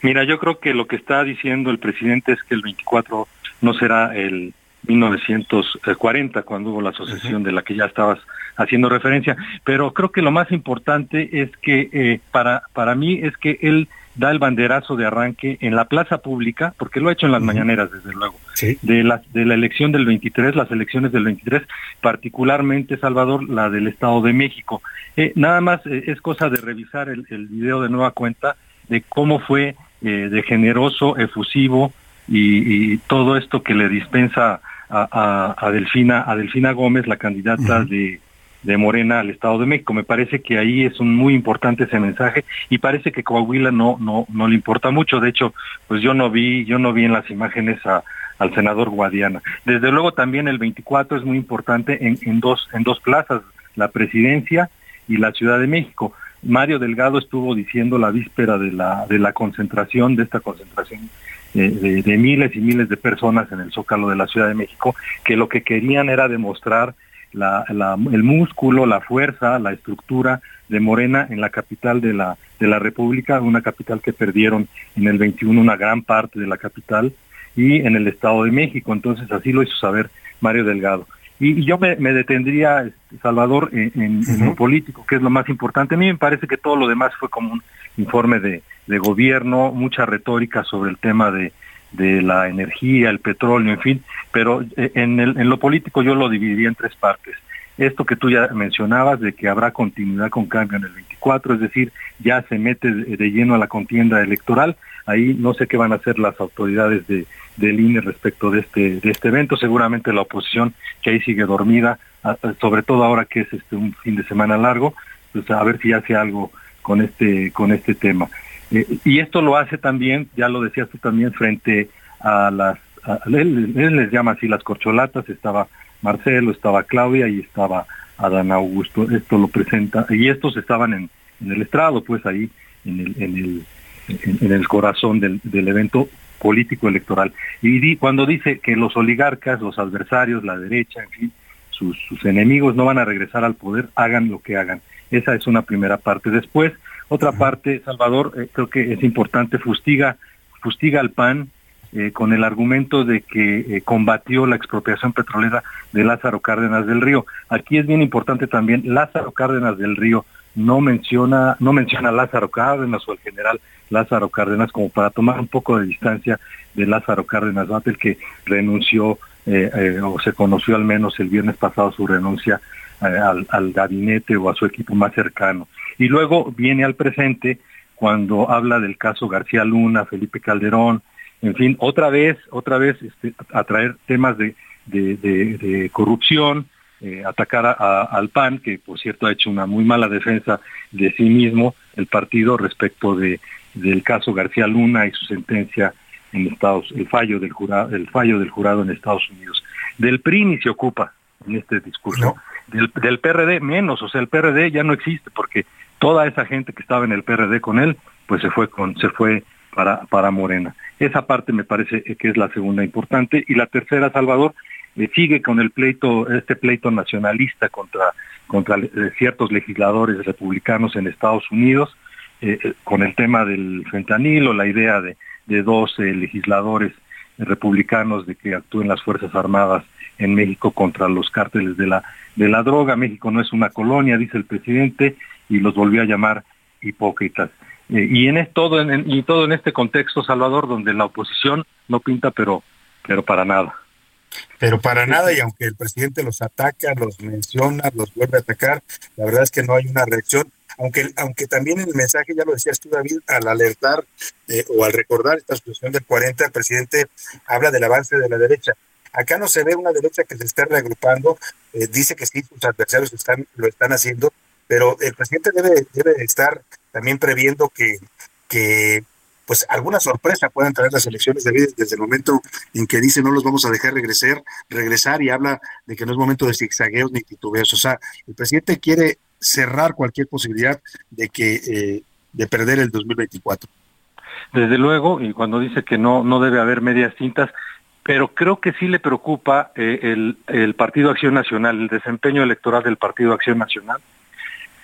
Mira, yo creo que lo que está diciendo el presidente es que el 24 no será el 1940, cuando hubo la sucesión de la que ya estabas haciendo referencia, pero creo que lo más importante es que eh, para, para mí es que él da el banderazo de arranque en la plaza pública, porque lo ha hecho en las mañaneras, desde luego, de, la, de la elección del 23, las elecciones del 23, particularmente, Salvador, la del Estado de México. Eh, nada más eh, es cosa de revisar el, el, video de nueva cuenta de cómo fue de generoso, efusivo y, y, todo esto que le dispensa a, a, a Delfina, a Delfina Gómez, la candidata de de Morena al Estado de México. Me parece que ahí es un muy importante ese mensaje y parece que Coahuila no no no le importa mucho. De hecho, pues yo no vi yo no vi en las imágenes a, al senador Guadiana. Desde luego también el 24 es muy importante en, en dos en dos plazas, la presidencia y la Ciudad de México. Mario Delgado estuvo diciendo la víspera de la de la concentración de esta concentración de, de miles y miles de personas en el Zócalo de la Ciudad de México que lo que querían era demostrar la, el músculo, la fuerza, la estructura de Morena en la capital de la, de la República, una capital que perdieron en el 21 una gran parte de la capital y en el Estado de México. Entonces así lo hizo saber Mario Delgado. Y, yo me, detendría, este, Salvador, en, lo político, que es lo más importante. A mí me parece que todo lo demás fue como un informe de, gobierno, mucha retórica sobre el tema de, la energía, el petróleo, en fin, pero eh, en, en lo político yo lo dividiría en tres partes. Esto que tú ya mencionabas de que habrá continuidad con cambio en el 24, es decir, ya se mete de lleno a la contienda electoral, ahí no sé qué van a hacer las autoridades de, del INE respecto de este, de este evento, seguramente la oposición que ahí sigue dormida, sobre todo ahora que es este un fin de semana largo, pues a ver si hace algo con este, con este tema. Eh, y esto lo hace también, ya lo decías tú también, frente a las, él, les llama así las corcholatas, estaba Marcelo, estaba Claudia y estaba Adán Augusto, esto lo presenta, y estos estaban en, en el estrado, pues ahí en el, en el, en, el corazón del, del evento político electoral. Y cuando dice que los oligarcas, los adversarios, la derecha, en fin, sus, enemigos no van a regresar al poder, hagan lo que hagan. Esa es una primera parte. Después, otra parte, Salvador, eh, creo que es importante, fustiga, fustiga al PAN eh, con el argumento de que eh, combatió la expropiación petrolera de Lázaro Cárdenas del Río. Aquí es bien importante también, Lázaro Cárdenas del Río no menciona, no menciona a Lázaro Cárdenas o el general Lázaro Cárdenas como para tomar un poco de distancia de Lázaro Cárdenas Batel que renunció eh, eh, o se conoció al menos el viernes pasado su renuncia al, al, gabinete o a su equipo más cercano. Y luego viene al presente cuando habla del caso García Luna, Felipe Calderón, en fin, otra vez, otra vez este, a traer temas de corrupción, eh, atacar a, al PAN, que por cierto ha hecho una muy mala defensa de sí mismo, el partido respecto de del caso García Luna y su sentencia en Estados, el fallo del jurado, el fallo del jurado en Estados Unidos. Del PRI ni se ocupa en este discurso. Del, PRD menos, o sea, el PRD ya no existe porque toda esa gente que estaba en el PRD con él, pues se fue con, se fue para, para Morena. Esa parte me parece que es la segunda importante. Y la tercera, Salvador, eh, sigue con el pleito, este pleito nacionalista contra, contra eh, ciertos legisladores republicanos en Estados Unidos, eh, con el tema del fentanilo, la idea de, de dos legisladores republicanos de que actúen las Fuerzas Armadas en México contra los cárteles de la, de la droga. México no es una colonia, dice el presidente, y los volvió a llamar hipócritas. y en todo en, y todo en este contexto, Salvador, donde la oposición no pinta, pero, pero para nada. Pero para nada, y aunque el presidente los ataca, los menciona, los vuelve a atacar, la verdad es que no hay una reacción. Aunque, aunque también en el mensaje, ya lo decías tú, David, al alertar eh, o al recordar esta situación del 40, el presidente habla del avance de la derecha. Acá no se ve una derecha que se esté reagrupando, eh, dice que sí, sus adversarios están, lo están haciendo, pero el presidente debe, debe estar también previendo que, pues alguna sorpresa puedan traer las elecciones de vida desde el momento en que dice no los vamos a dejar regresar, regresar y habla de que no es momento de zigzagueos ni titubeos. O sea, el presidente quiere cerrar cualquier posibilidad de que eh, de perder el 2024. Desde luego, y cuando dice que no no debe haber medias tintas, pero creo que sí le preocupa eh, el, Partido Acción Nacional, el desempeño electoral del Partido Acción Nacional,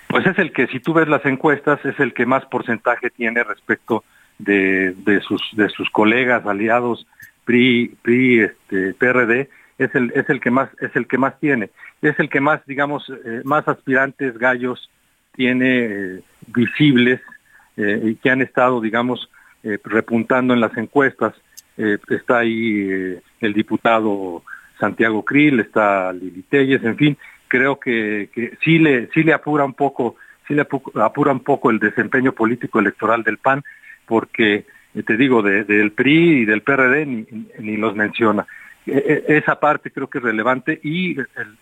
pues es el que, si tú ves las encuestas, es el que más porcentaje tiene respecto de, sus, colegas aliados PRI, este, PRD, es el, que más, es el que más tiene, es el que más, digamos, eh, más aspirantes gallos tiene eh, visibles y que han estado, digamos, repuntando en las encuestas. Está ahí el diputado Santiago Krill, está Lili Telles, en fin, creo que, que sí le, sí le apura un poco, sí le apura un poco el desempeño político electoral del PAN, porque, eh, te digo, del PRI y del PRD ni, los menciona. E, e, esa parte creo que es relevante y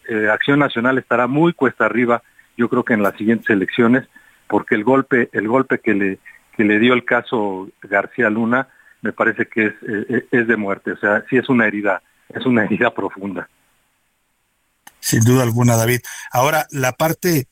eh, Acción Nacional estará muy cuesta arriba, yo creo que en las siguientes elecciones, porque el golpe, el golpe que le, que le dio el caso García Luna, me parece que es, eh, es de muerte, o sea, sí es una herida, es una herida profunda. Sin duda alguna, David. Ahora, la parte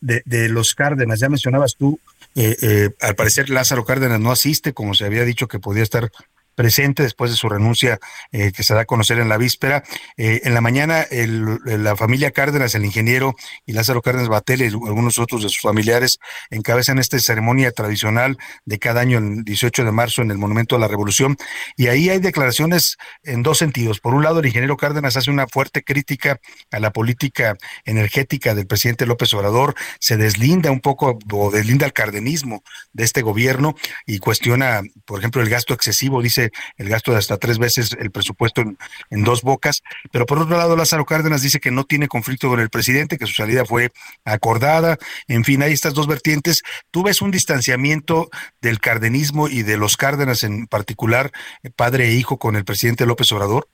de, de los Cárdenas, ya mencionabas tú eh, eh, al parecer Lázaro Cárdenas no asiste, como se había dicho que podía estar presente después de su renuncia eh, que se da a conocer en la víspera. Eh, en la mañana, el, la familia Cárdenas, el ingeniero y Lázaro Cárdenas Batel y algunos otros de sus familiares encabezan esta ceremonia tradicional de cada año, el 18 de marzo, en el Monumento a la Revolución. Y ahí hay declaraciones en dos sentidos. Por un lado, el ingeniero Cárdenas hace una fuerte crítica a la política energética del presidente López Obrador, se deslinda un poco o deslinda el cardenismo de este gobierno y cuestiona, por ejemplo, el gasto excesivo, dice el gasto de hasta tres veces el presupuesto en, en dos bocas. Pero por otro lado, Lázaro Cárdenas dice que no tiene conflicto con el presidente, que su salida fue acordada. En fin, hay estas dos vertientes. ¿Tú ves un distanciamiento del cardenismo y de los Cárdenas en particular, padre e hijo, con el presidente López Obrador?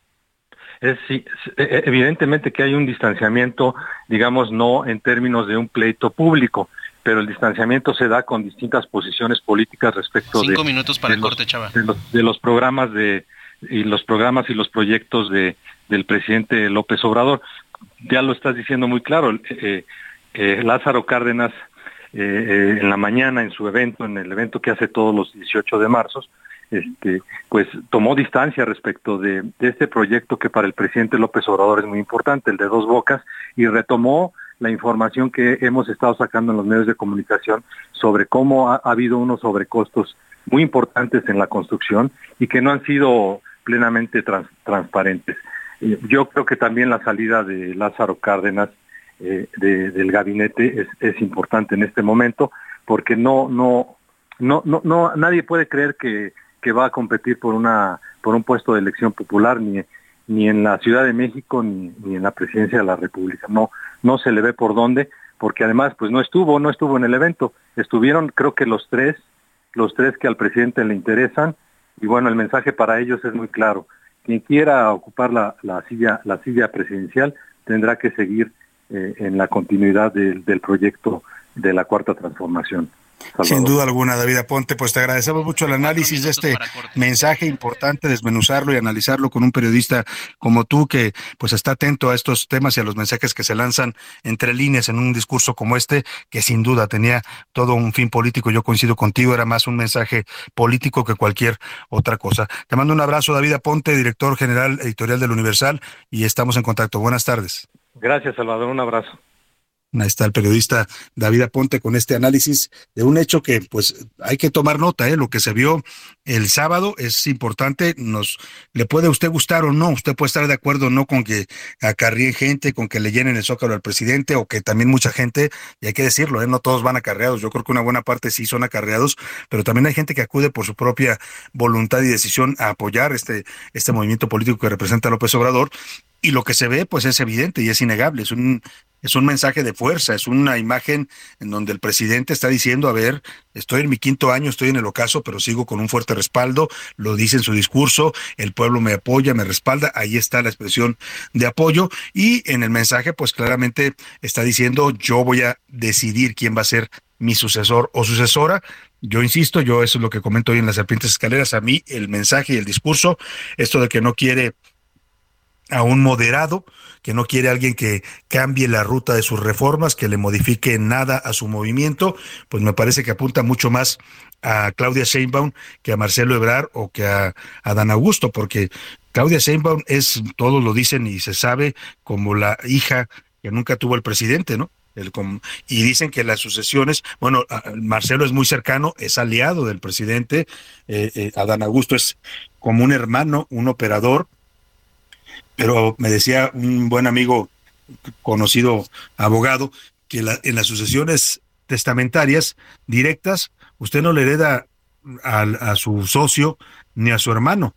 Sí, e, e, evidentemente que hay un distanciamiento, digamos, no en términos de un pleito público, pero el distanciamiento se da con distintas posiciones políticas respecto Cinco de, minutos para de el los- corte, Chava. de los, de los programas de y los programas y los proyectos de del presidente López Obrador. Ya lo estás diciendo muy claro. eh, eh, Lázaro Cárdenas eh, en la mañana en su evento, en el evento que hace todos los 18 de marzo, este, pues tomó distancia respecto de, de este proyecto que para el presidente López Obrador es muy importante, el de Dos Bocas, y retomó la información que hemos estado sacando en los medios de comunicación sobre cómo ha, ha habido unos sobrecostos muy importantes en la construcción y que no han sido plenamente trans- transparentes. Yo creo que también la salida de Lázaro Cárdenas eh, de- del gabinete es, es importante en este momento porque no no no no, no nadie puede creer que, que va a competir por una por un puesto de elección popular ni ni en la Ciudad de México ni, ni en la presidencia de la República no no se le ve por dónde porque además pues no estuvo no estuvo en el evento estuvieron creo que los tres los tres que al presidente le interesan y bueno el mensaje para ellos es muy claro quien quiera ocupar la, la silla la silla presidencial tendrá que seguir eh, en la continuidad del proyecto de la cuarta transformación. Sin duda alguna, David Aponte, pues te agradecemos mucho el análisis de este mensaje importante, desmenuzarlo y analizarlo con un periodista como tú que pues está atento a estos temas y a los mensajes que se lanzan entre líneas en un discurso como este, que sin duda tenía todo un fin político. Yo coincido contigo, era más un mensaje político que cualquier otra cosa. Te mando un abrazo, David Aponte, director general editorial del Universal, y estamos en contacto. Buenas tardes. Gracias, Salvador. Un abrazo. Ahí está el periodista David Aponte con este análisis de un hecho que pues hay que tomar nota, ¿eh? lo que se vio el sábado es importante, nos le puede usted gustar o no, usted puede estar de acuerdo o no con que acarríen gente, con que le llenen el zócalo al presidente o que también mucha gente, y hay que decirlo, ¿eh? no todos van acarreados, yo creo que una buena parte sí son acarreados, pero también hay gente que acude por su propia voluntad y decisión a apoyar este, este movimiento político que representa López Obrador y lo que se ve pues es evidente y es innegable, es un es un mensaje de fuerza, es una imagen en donde el presidente está diciendo, a ver, estoy en mi quinto año, estoy en el ocaso, pero sigo con un fuerte respaldo, lo dice en su discurso, el pueblo me apoya, me respalda, ahí está la expresión de apoyo y en el mensaje pues claramente está diciendo, yo voy a decidir quién va a ser mi sucesor o sucesora. Yo insisto, yo eso es lo que comento hoy en las serpientes escaleras, a mí el mensaje y el discurso, esto de que no quiere a un moderado, que no quiere alguien que cambie la ruta de sus reformas, que le modifique nada a su movimiento, pues me parece que apunta mucho más a Claudia Sheinbaum que a Marcelo Ebrard o que a, Dan Augusto, porque Claudia Sheinbaum es, todos lo dicen y se sabe, como la hija que nunca tuvo el presidente, ¿no? El, y dicen que las sucesiones, bueno, Marcelo es muy cercano, es aliado del presidente, eh, eh, Adán Augusto es como un hermano, un operador, pero me decía un buen amigo, conocido abogado, que la- en las sucesiones testamentarias directas, usted no le hereda al- a, su socio ni a su hermano,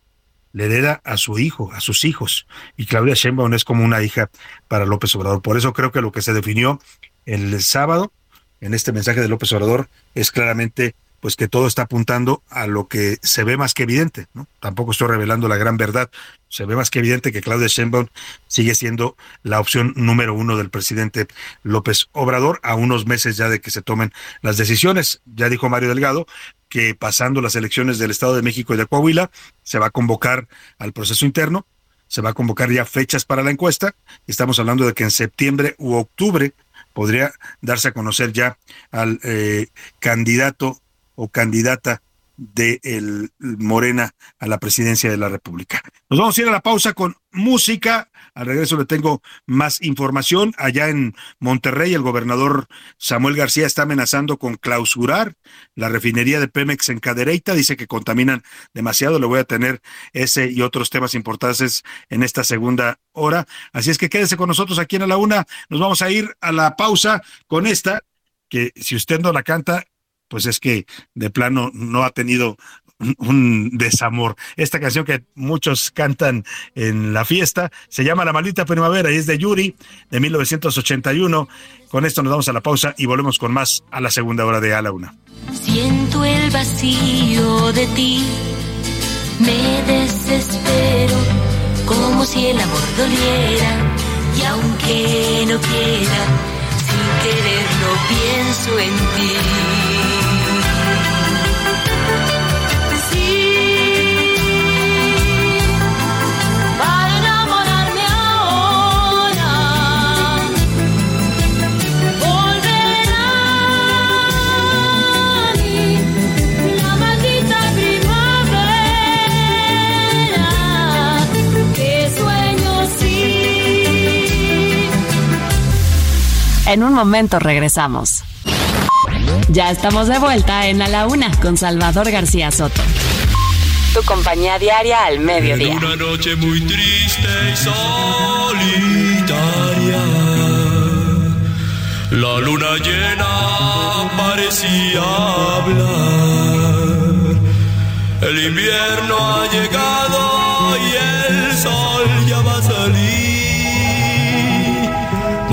le hereda a su hijo, a sus hijos. Y Claudia Sheinbaum es como una hija para López Obrador. Por eso creo que lo que se definió el sábado en este mensaje de López Obrador es claramente pues que todo está apuntando a lo que se ve más que evidente, ¿no? Tampoco estoy revelando la gran verdad. Se ve más que evidente que Claudia Sheinbaum sigue siendo la opción número uno del presidente López Obrador a unos meses ya de que se tomen las decisiones. Ya dijo Mario Delgado que pasando las elecciones del Estado de México y de Coahuila se va a convocar al proceso interno, se va a convocar ya fechas para la encuesta. Estamos hablando de que en septiembre u octubre podría darse a conocer ya al eh, candidato o candidata de el Morena a la presidencia de la República. Nos vamos a ir a la pausa con música. Al regreso le tengo más información. Allá en Monterrey, el gobernador Samuel García está amenazando con clausurar la refinería de Pemex en Cadereyta. Dice que contaminan demasiado. Le voy a tener ese y otros temas importantes en esta segunda hora. Así es que quédese con nosotros aquí en la Una. Nos vamos a ir a la pausa con esta, que si usted no la canta, pues es que de plano no ha tenido un desamor. Esta canción que muchos cantan en la fiesta se llama La maldita primavera y es de Yuri de 1981. Con esto nos damos a la pausa y volvemos con más a la segunda hora de A la Una. Siento el vacío de ti, me desespero como si el amor doliera y aunque no quiera, sin quererlo pienso en ti. En un momento regresamos. Ya estamos de vuelta en A la Una con Salvador García Soto. Tu compañía diaria al mediodía. En una noche muy triste y solitaria, la luna llena parecía hablar. El invierno ha llegado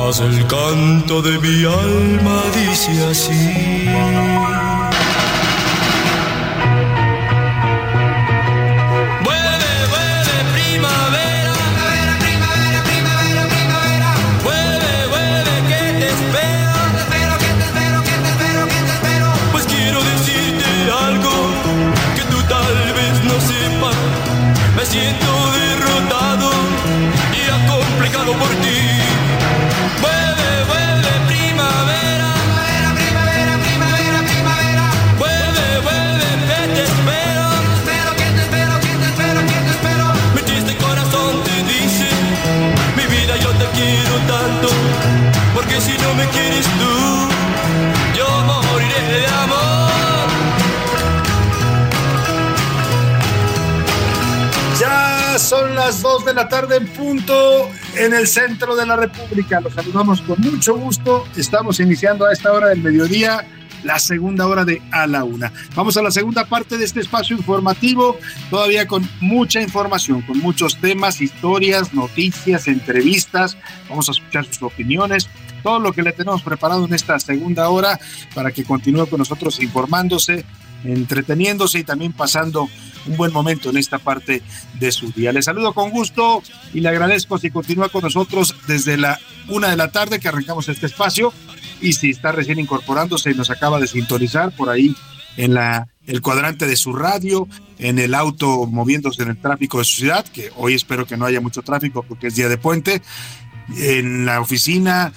Mas el canto de mi alma dice así. Las 2 de la tarde en punto en el centro de la República. Los saludamos con mucho gusto. Estamos iniciando a esta hora del mediodía la segunda hora de A la Una. Vamos a la segunda parte de este espacio informativo, todavía con mucha información, con muchos temas, historias, noticias, entrevistas. Vamos a escuchar sus opiniones, todo lo que le tenemos preparado en esta segunda hora para que continúe con nosotros informándose, entreteniéndose y también pasando un buen momento en esta parte de su día. Le saludo con gusto y le agradezco si continúa con nosotros desde la una de la tarde que arrancamos este espacio y si está recién incorporándose y nos acaba de sintonizar por ahí en la el cuadrante de su radio, en el auto moviéndose en el tráfico de su ciudad, que hoy espero que no haya mucho tráfico porque es día de puente, en la oficina,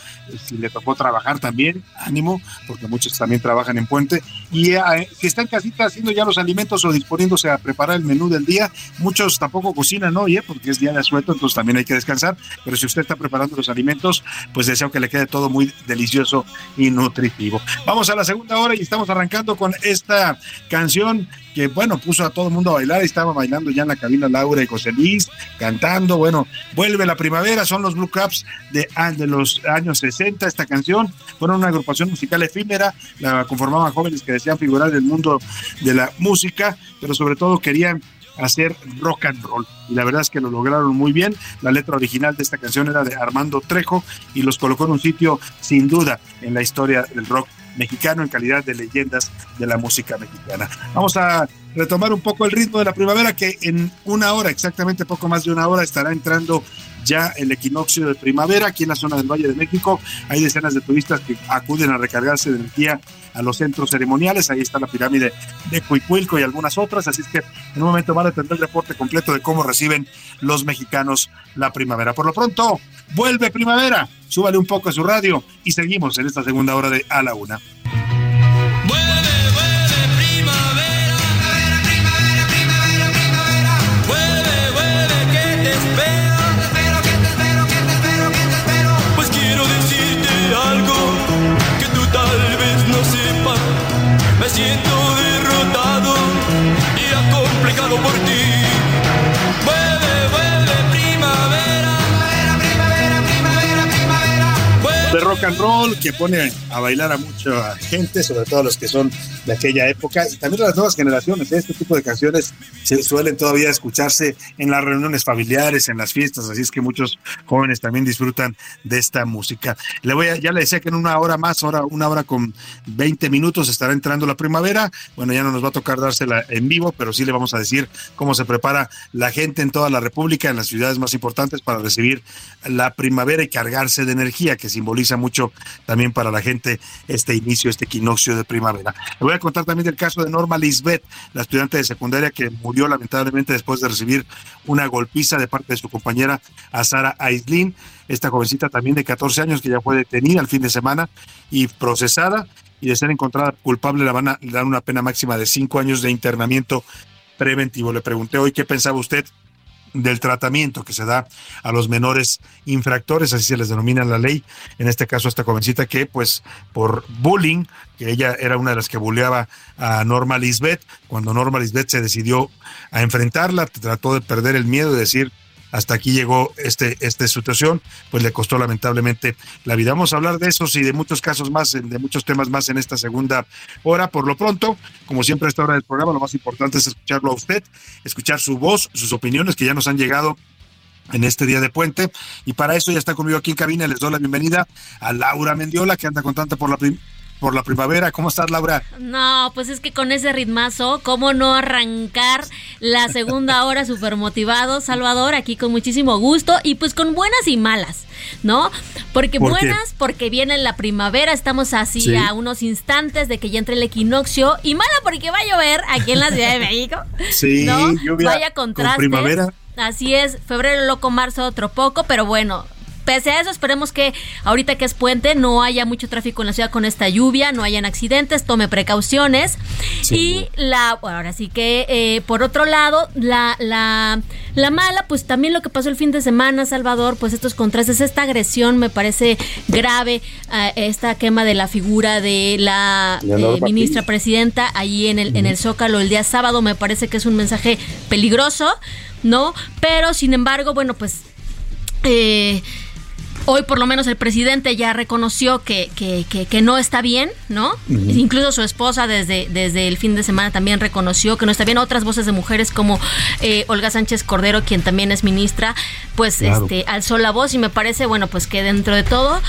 si le tocó trabajar también, ánimo, porque muchos también trabajan en puente, y eh, que están casita haciendo ya los alimentos o disponiéndose a preparar el menú del día. Muchos tampoco cocinan hoy, ¿eh? porque es día de asueto, entonces también hay que descansar, pero si usted está preparando los alimentos, pues deseo que le quede todo muy delicioso y nutritivo. Vamos a la segunda hora y estamos arrancando con esta canción que bueno, puso a todo el mundo a bailar, estaba bailando ya en la cabina Laura y José Luis, cantando, bueno, vuelve la primavera, son los Blue Caps de, ah, de los años 60, esta canción, fueron una agrupación musical efímera, la conformaban jóvenes que desean figurar en el mundo de la música, pero sobre todo querían hacer rock and roll. Y la verdad es que lo lograron muy bien. La letra original de esta canción era de Armando Trejo y los colocó en un sitio sin duda en la historia del rock mexicano en calidad de leyendas de la música mexicana. Vamos a retomar un poco el ritmo de la primavera que en una hora, exactamente poco más de una hora, estará entrando ya el equinoccio de primavera aquí en la zona del Valle de México. Hay decenas de turistas que acuden a recargarse de energía a los centros ceremoniales. Ahí está la pirámide de Cuicuilco y algunas otras. Así es que en un momento van a tener el reporte completo de cómo reciben los mexicanos la primavera. Por lo pronto, vuelve primavera. Súbale un poco a su radio y seguimos en esta segunda hora de A la Una. The and roll que pone a bailar a mucha gente, sobre todo los que son de aquella época y también las nuevas generaciones. ¿eh? Este tipo de canciones se suelen todavía escucharse en las reuniones familiares, en las fiestas, así es que muchos jóvenes también disfrutan de esta música. Le voy a, ya le decía que en una hora más, hora, una hora con 20 minutos estará entrando la primavera. Bueno, ya no nos va a tocar dársela en vivo, pero sí le vamos a decir cómo se prepara la gente en toda la República, en las ciudades más importantes, para recibir la primavera y cargarse de energía, que simboliza mucho también para la gente este inicio, este equinoccio de primavera. Le voy a contar también del caso de Norma Lisbeth, la estudiante de secundaria que murió lamentablemente después de recibir una golpiza de parte de su compañera a Sara Aislin, esta jovencita también de 14 años que ya fue detenida el fin de semana y procesada y de ser encontrada culpable le van a dar una pena máxima de cinco años de internamiento preventivo. Le pregunté hoy qué pensaba usted del tratamiento que se da a los menores infractores, así se les denomina en la ley, en este caso esta jovencita que pues por bullying, que ella era una de las que bulleaba a Norma Lisbeth, cuando Norma Lisbeth se decidió a enfrentarla, trató de perder el miedo y decir hasta aquí llegó este, esta situación, pues le costó lamentablemente la vida. Vamos a hablar de esos y de muchos casos más, de muchos temas más en esta segunda hora. Por lo pronto, como siempre a esta hora del programa, lo más importante es escucharlo a usted, escuchar su voz, sus opiniones que ya nos han llegado en este día de puente. Y para eso ya está conmigo aquí en cabina. Les doy la bienvenida a Laura Mendiola, que anda contenta por la por la primavera. ¿Cómo estás, Laura? No, pues es que con ese ritmazo, ¿cómo no arrancar la segunda hora súper motivado, Salvador? Aquí con muchísimo gusto y pues con buenas y malas, ¿no? Porque ¿Por qué? buenas, porque viene la primavera, estamos así Sí. a unos instantes de que ya entre el equinoccio y mala porque va a llover aquí en la Ciudad de México. (laughs) Sí, ¿no? lluvia Vaya con contrastes. primavera. Así es, febrero loco, marzo otro poco, pero bueno. Pese a eso, esperemos que ahorita que es puente no haya mucho tráfico en la ciudad con esta lluvia, no hayan accidentes, tome precauciones. y la, bueno, ahora sí que, eh, por otro lado, la, la, la mala, pues también lo que pasó el fin de semana, Salvador, pues estos contrastes, esta agresión me parece grave, eh, esta quema de la figura de la eh, ministra presidenta ahí en el, en el Zócalo el día sábado, me parece que es un mensaje peligroso, ¿no? Pero sin embargo, bueno, pues eh, hoy por lo menos el presidente ya reconoció que, que, que, que no está bien, ¿no? Incluso su esposa desde, desde el fin de semana también reconoció que no está bien. Otras voces de mujeres como eh, Olga Sánchez Cordero, quien también es ministra, pues Claro. este alzó la voz y me parece, bueno, pues que dentro de todo,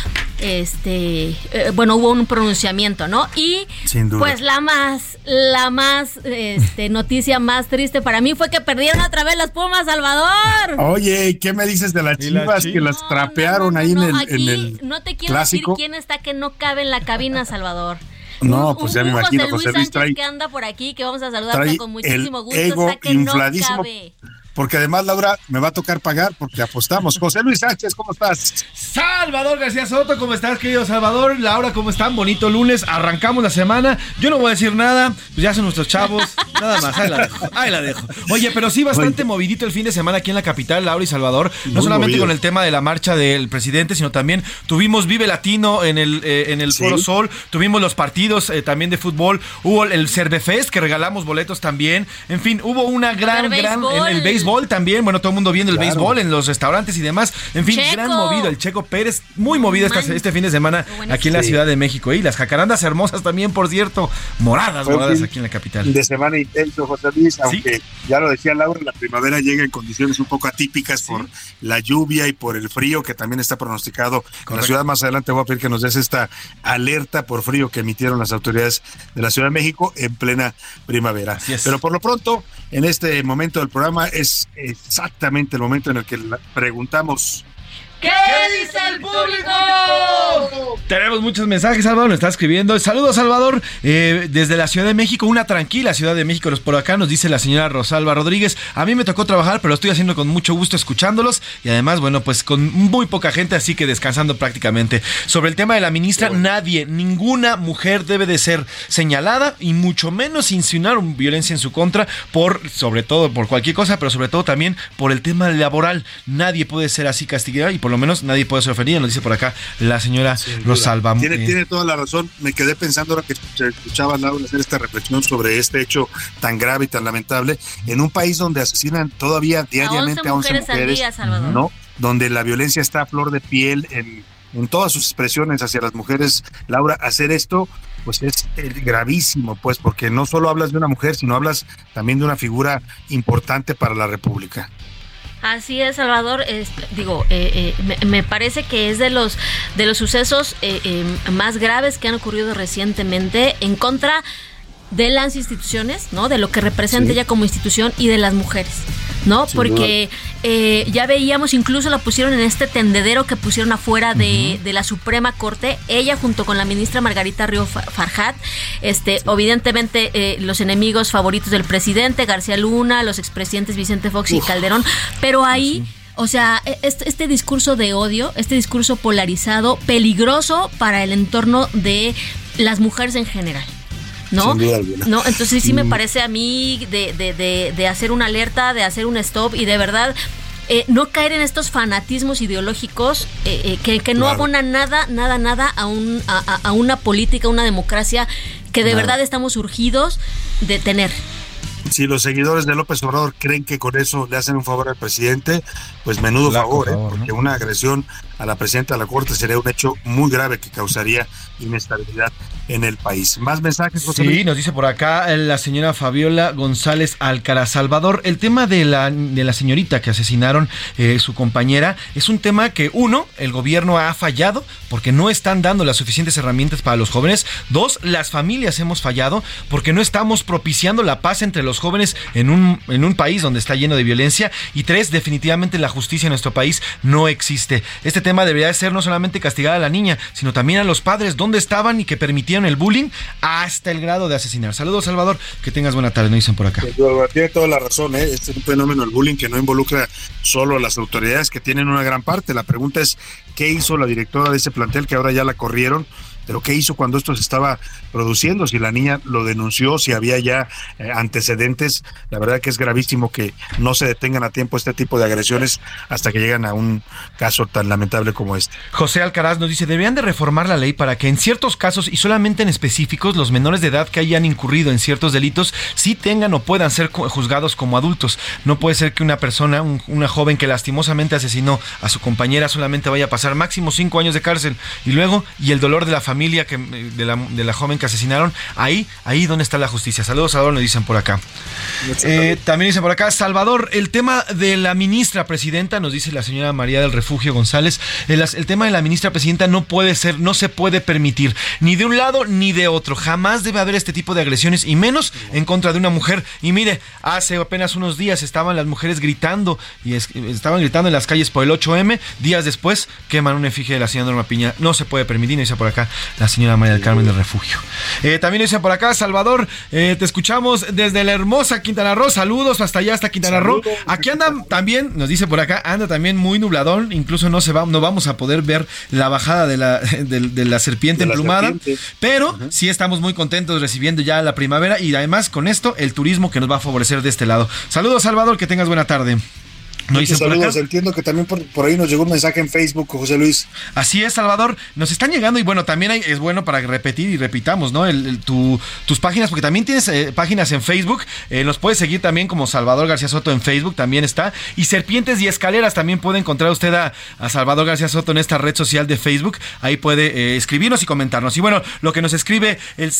este, eh, bueno, hubo un pronunciamiento, ¿no? Y Sin duda. pues la más, la más, este, (laughs) noticia más triste para mí fue que perdieron otra vez las Pumas, Salvador. Oye, ¿y ¿qué me dices de las chivas que las trapearon ahí en el, en Aquí el no te quiero clásico? decir quién está que no cabe en la cabina, Salvador. No, Un- pues ya me imagino, José Luis José Luis Sánchez trae, que anda por aquí, que vamos a saludar trae con muchísimo gusto, ego está que infladísimo. no cabe. Porque además, Laura, me va a tocar pagar porque apostamos. José Luis Sánchez, ¿cómo estás? Salvador García Soto, ¿cómo estás, querido Salvador? Laura, ¿cómo están? Bonito lunes, arrancamos la semana. Yo no voy a decir nada, pues ya son nuestros chavos. Nada más, ahí la dejo. Ahí la dejo. Oye, pero sí, bastante movidito el fin de semana aquí en la capital, Laura y Salvador. No Muy solamente movido. con el tema de la marcha del presidente, sino también tuvimos Vive Latino en el, eh, en el Sí. Foro Sol, tuvimos los partidos eh, también de fútbol, hubo el Cervefest, que regalamos boletos también. En fin, hubo una gran, gran. béisbol. El, el béisbol también, bueno, todo el mundo viendo el Claro. béisbol en los restaurantes y demás. En fin, Checo. gran movido. El Checo Pérez, muy movido esta- este fin de semana bueno. aquí en la Sí. Ciudad de México. Y las jacarandas hermosas también, por cierto, moradas, Fue moradas aquí en la capital. De semana intenso, José Luis, aunque ya lo decía Laura, la primavera llega en condiciones un poco atípicas por la lluvia y por el frío que también está pronosticado en la ciudad. Más adelante voy a pedir que nos des esta alerta por frío que emitieron las autoridades de la Ciudad de México en plena primavera. Pero por lo pronto, en este momento del programa es exactamente el momento en el que preguntamos ¿Qué dice el público? Tenemos muchos mensajes, Salvador, nos está escribiendo. Saludos, Salvador, eh, desde la Ciudad de México, una tranquila Ciudad de México. Por acá nos dice la señora Rosalba Rodríguez. A mí me tocó trabajar, pero lo estoy haciendo con mucho gusto escuchándolos. Y además, bueno, pues con muy poca gente, así que descansando prácticamente. Sobre el tema de la ministra, nadie, ninguna mujer debe de ser señalada y mucho menos insinuar violencia en su contra por, sobre todo, por cualquier cosa, pero sobre todo también por el tema laboral. Nadie puede ser así castigada y por lo menos nadie puede ser ofendida, nos dice por acá la señora Rosalba. Tiene, Eh, tiene toda la razón. Me quedé pensando ahora que escuchaba a Laura hacer esta reflexión sobre este hecho tan grave y tan lamentable en un país donde asesinan todavía diariamente a 11 mujeres, mujeres al día, Salvador. ¿no? Donde la violencia está a flor de piel en en todas sus expresiones hacia las mujeres, Laura, hacer esto, pues es gravísimo, pues, porque no solo hablas de una mujer, sino hablas también de una figura importante para la República. Así es, Salvador. Es- digo, eh, eh, me, me parece que es de los de los sucesos eh, eh, más graves que han ocurrido recientemente en contra de las instituciones, ¿no? De lo que representa Sí. ella como institución y de las mujeres, ¿no? Porque eh, ya veíamos, incluso la pusieron en este tendedero que pusieron afuera de, de la Suprema Corte, ella junto con la ministra Margarita Río Fa- Farjat, este, evidentemente eh, los enemigos favoritos del presidente, García Luna, los expresidentes Vicente Fox y. Calderón, pero ahí... O sea, e- este, este discurso de odio, este discurso polarizado, peligroso para el entorno de las mujeres en general. ¿No? Sin duda alguna. No, entonces sí me parece a mí de, de, de, de hacer una alerta, de hacer un stop y de verdad eh, no caer en estos fanatismos ideológicos eh, eh, que, que no Claro. abonan nada, nada, nada a, un, a, a- una política, una democracia que de verdad estamos urgidos de tener. Si los seguidores de López Obrador creen que con eso le hacen un favor al presidente, pues menudo favor, ¿eh? porque una agresión a la presidenta de la Corte sería un hecho muy grave que causaría inestabilidad en el país. Más mensajes, José Sí, Luis? nos dice por acá eh, la señora Fabiola González Alcaraz Salvador. El tema de la, de la señorita que asesinaron eh, su compañera es un tema que, uno, el gobierno ha fallado porque no están dando las suficientes herramientas para los jóvenes. Dos, las familias hemos fallado porque no estamos propiciando la paz entre los jóvenes en un, en un país donde está lleno de violencia. Y tres, definitivamente la justicia en nuestro país no existe. Este tema debería ser no solamente castigar a la niña, sino también a los padres, dónde estaban y que permitieron el bullying hasta el grado de asesinar. Saludos, Salvador. Que tengas buena tarde, nos dicen por acá. Tiene toda la razón, ¿eh? Este es un fenómeno el bullying que no involucra solo a las autoridades que tienen una gran parte. La pregunta es, ¿qué hizo la directora de ese plantel que ahora ya la corrieron? Pero ¿qué hizo cuando esto se estaba produciendo? Si la niña lo denunció, si había ya eh, antecedentes, la verdad que es gravísimo que no se detengan a tiempo este tipo de agresiones hasta que llegan a un caso tan lamentable como este. José Alcaraz nos dice, deberían de reformar la ley para que en ciertos casos y solamente en específicos los menores de edad que hayan incurrido en ciertos delitos sí tengan o puedan ser juzgados como adultos. No puede ser que una persona, un- una joven que lastimosamente asesinó a su compañera solamente vaya a pasar máximo cinco años de cárcel y luego, y el dolor de la familia que, eh, de, la, de la joven que asesinaron, ahí, ahí donde está la justicia. Saludos, Salvador, nos dicen por acá. Eh, también dice por acá, Salvador, el tema de la ministra presidenta, nos dice la señora María del Refugio González, el, as- el tema de la ministra presidenta no puede ser, no se puede permitir, ni de un lado ni de otro. Jamás debe haber este tipo de agresiones y menos en contra de una mujer. Y mire, hace apenas unos días estaban las mujeres gritando y es- estaban gritando en las calles por el 8M, días después queman una efigie de la señora Norma Piña. No se puede permitir, nos dice por acá la señora María del Carmen del Refugio. Eh, también nos dice por acá, Salvador, eh, te escuchamos desde la hermosa Quintana Roo. Saludos hasta allá, hasta Quintana Roo. Aquí andan también, nos dice por acá, anda también muy nubladón. Incluso no se va, no vamos a poder ver la bajada de la, (laughs) de, de la serpiente De la emplumada. serpiente. Pero sí estamos muy contentos recibiendo ya la primavera y además con esto el turismo que nos va a favorecer de este lado. Saludos, Salvador, que tengas buena tarde. Muchos dicen por acá. saludos. Entiendo que también por, por ahí nos llegó un mensaje en Facebook, José Luis. Así es, Salvador. Nos están llegando y bueno, también hay- es bueno para repetir y repitamos, ¿no? El, el- tu- tus páginas, porque también tienes eh, páginas en Facebook. Eh, nos puedes seguir también como Salvador García Soto en Facebook, también está. Y Serpientes y Escaleras también puede encontrar usted a, a Salvador García Soto en esta red social de Facebook. Ahí puede eh, escribirnos y comentarnos. Y bueno, lo que nos escribe el...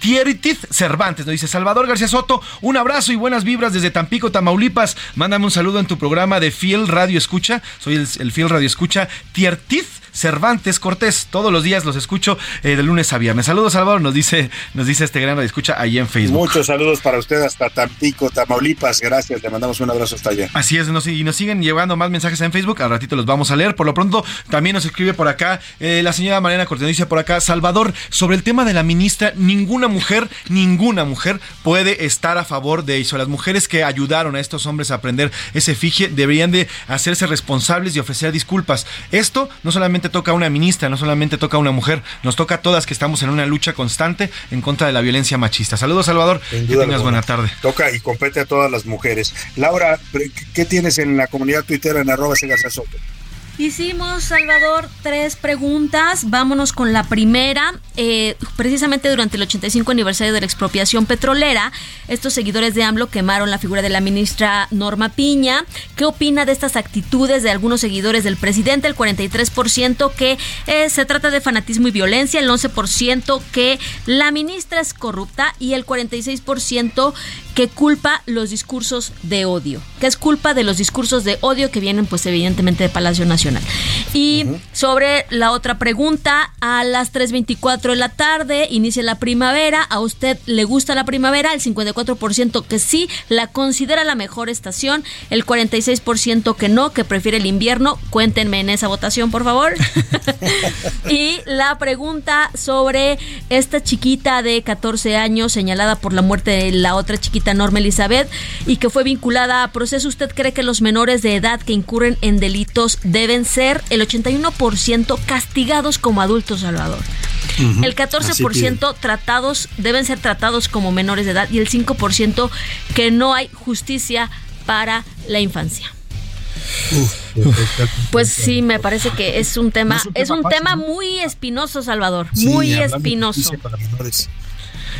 Ti- Tieritif Cervantes nos dice Salvador García Soto, un abrazo y buenas vibras desde Tampico, Tamaulipas. Mándame un saludo en tu programa de Fiel Radio Escucha. Soy el, el Fiel Radio Escucha. Tiertif Cervantes Cortés. Todos los días los escucho eh, de lunes a viernes. Saludos, Salvador, nos dice, nos dice este gran escucha ahí en Facebook. Muchos saludos para usted hasta Tampico, Tamaulipas. Gracias, le mandamos un abrazo hasta allá. Así es, nos, y nos siguen llevando más mensajes en Facebook. Al ratito los vamos a leer. Por lo pronto, también nos escribe por acá eh, la señora Mariana Cortés. Dice por acá, Salvador, sobre el tema de la ministra, ninguna mujer, ninguna mujer puede estar a favor de eso. Las mujeres que ayudaron a estos hombres a aprender ese efigie deberían de hacerse responsables y ofrecer disculpas. Esto no solamente toca a una ministra, no solamente toca a una mujer, nos toca a todas que estamos en una lucha constante en contra de la violencia machista. Saludos, Salvador. Que tengas alguna. buena tarde. Toca y compete a todas las mujeres. Laura, ¿qué tienes en la comunidad tuitera en arroba Soto? Hicimos, Salvador, tres preguntas. Vámonos con la primera. Eh, precisamente durante el 85 aniversario de la expropiación petrolera, estos seguidores de AMLO quemaron la figura de la ministra Norma Piña. ¿Qué opina de estas actitudes de algunos seguidores del presidente? El 43% que eh, se trata de fanatismo y violencia, el 11% que la ministra es corrupta y el 46% que culpa los discursos de odio, que es culpa de los discursos de odio que vienen pues evidentemente de Palacio Nacional. Y sobre la otra pregunta, a las 3.24 de la tarde inicia la primavera, ¿a usted le gusta la primavera? El 54% que sí, la considera la mejor estación, el 46% que no, que prefiere el invierno, cuéntenme en esa votación por favor. (laughs) (laughs) y la pregunta sobre esta chiquita de 14 años señalada por la muerte de la otra chiquita Norma Elizabeth y que fue vinculada a proceso, ¿usted cree que los menores de edad que incurren en delitos deben ser el 81% castigados como adultos, Salvador? El 14% tratados deben ser tratados como menores de edad y el 5% que no hay justicia para la infancia. Pues sí, me parece que es un tema, es un tema muy espinoso, Salvador, muy espinoso.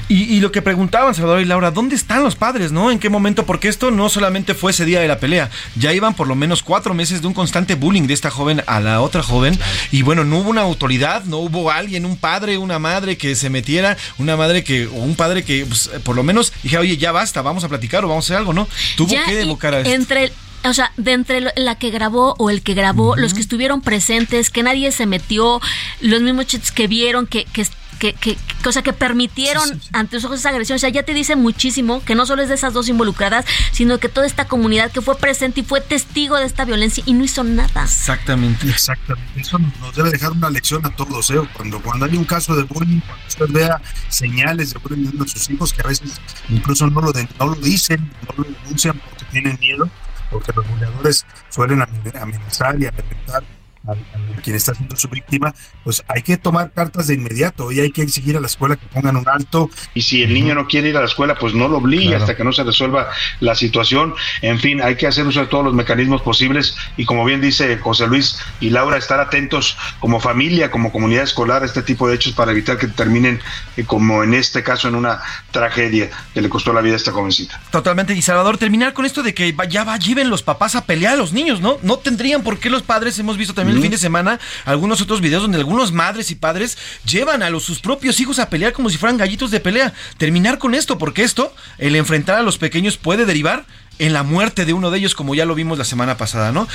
Y, y lo que preguntaban Salvador y Laura, ¿dónde están los padres, no? ¿En qué momento? Porque esto no solamente fue ese día de la pelea, ya iban por lo menos cuatro meses de un constante bullying de esta joven a la otra joven. Y bueno, no hubo una autoridad, no hubo alguien, un padre, una madre que se metiera, una madre que, o un padre que pues, por lo menos dije, oye, ya basta, vamos a platicar o vamos a hacer algo, ¿no? Tuvo Ya, que evocar a esto. entre o sea, de entre la que grabó o el que grabó, los que estuvieron presentes, que nadie se metió, los mismos chats que vieron, que, que, que, que- que- o sea, que permitieron ante sus ojos esa agresión. O sea, ya te dice muchísimo que no solo es de esas dos involucradas, sino que toda esta comunidad que fue presente y fue testigo de esta violencia y no hizo nada. Exactamente. Exactamente. Eso nos debe dejar una lección a todos, ¿eh? Cuando, cuando hay un caso de bullying, cuando usted vea señales de bullying de sus hijos que a veces incluso no lo, de- no lo dicen, no lo denuncian porque tienen miedo, porque los bulleadores suelen amen- amenazar y amedrentar a, a quien está siendo su víctima, pues hay que tomar cartas de inmediato y hay que exigir a la escuela que pongan un alto. Y si el niño no quiere ir a la escuela, pues no lo obligue Claro. hasta que no se resuelva la situación. En fin, hay que hacer uso de todos los mecanismos posibles y como bien dice José Luis y Laura, estar atentos como familia, como comunidad escolar a este tipo de hechos para evitar que terminen, eh, como en este caso, en una tragedia que le costó la vida a esta jovencita. Totalmente. Y Salvador, terminar con esto de que va- ya va, lleven los papás a pelear a los niños, ¿no? No tendrían por qué los padres, hemos visto también el fin de semana algunos otros videos donde algunos madres y padres llevan a los, sus propios hijos a pelear como si fueran gallitos de pelea. Terminar con esto, porque esto, el enfrentar a los pequeños puede derivar en la muerte de uno de ellos, como ya lo vimos la semana pasada, ¿no?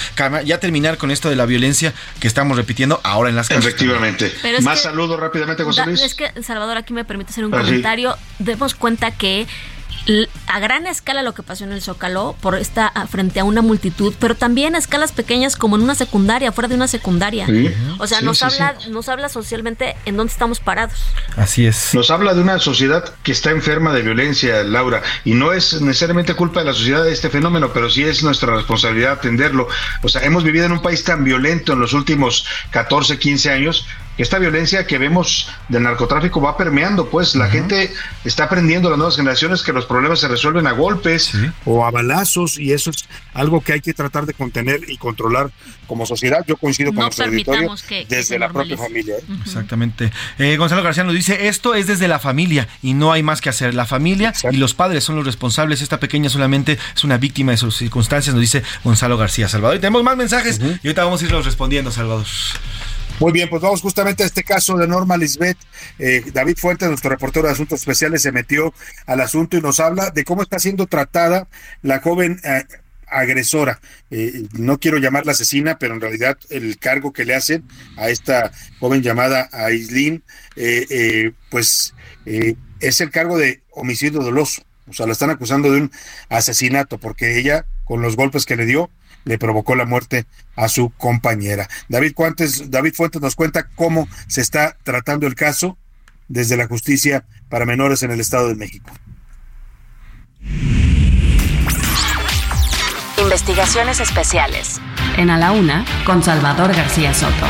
Ya terminar con esto de la violencia que estamos repitiendo ahora en las casas. Efectivamente. Pero Más saludos rápidamente, José Da- Luis. Es que, Salvador, aquí me permite hacer un Ah, comentario. Demos cuenta que a gran escala lo que pasó en el Zócalo, por esta frente a una multitud, pero también a escalas pequeñas como en una secundaria, fuera de una secundaria. Sí. O sea, Sí, nos sí, habla, nos habla socialmente en dónde estamos parados. Así es. Nos habla de una sociedad que está enferma de violencia, Laura, y no es necesariamente culpa de la sociedad de este fenómeno, pero sí es nuestra responsabilidad atenderlo. O sea, hemos vivido en un país tan violento en los últimos 14, 15 años esta violencia que vemos del narcotráfico va permeando, pues la gente está aprendiendo, las nuevas generaciones, que los problemas se resuelven a golpes. o a balazos y eso es algo que hay que tratar de contener y controlar como sociedad. Yo coincido con No nuestro auditorio permitamos que- que desde la propia familia. ¿eh? Exactamente. Eh, Gonzalo García nos dice, esto es desde la familia y no hay más que hacer. La familia y los padres son los responsables. Esta pequeña solamente es una víctima de sus circunstancias, nos dice Gonzalo García Salvador. Y tenemos más mensajes y ahorita vamos a irlos respondiendo, Salvador. Muy bien, pues vamos justamente a este caso de Norma Lisbeth. Eh, David Fuentes, nuestro reportero de Asuntos Especiales, se metió al asunto y nos habla de cómo está siendo tratada la joven eh, agresora. Eh, no quiero llamarla asesina, pero en realidad el cargo que le hacen a esta joven llamada Aislin, eh, pues es el cargo de homicidio doloso. O sea, la están acusando de un asesinato porque ella, con los golpes que le dio, le provocó la muerte a su compañera. David Fuentes, David Fuentes nos cuenta cómo se está tratando el caso desde la justicia para menores en el Estado de México. Investigaciones especiales. En A la Una, con Salvador García Soto.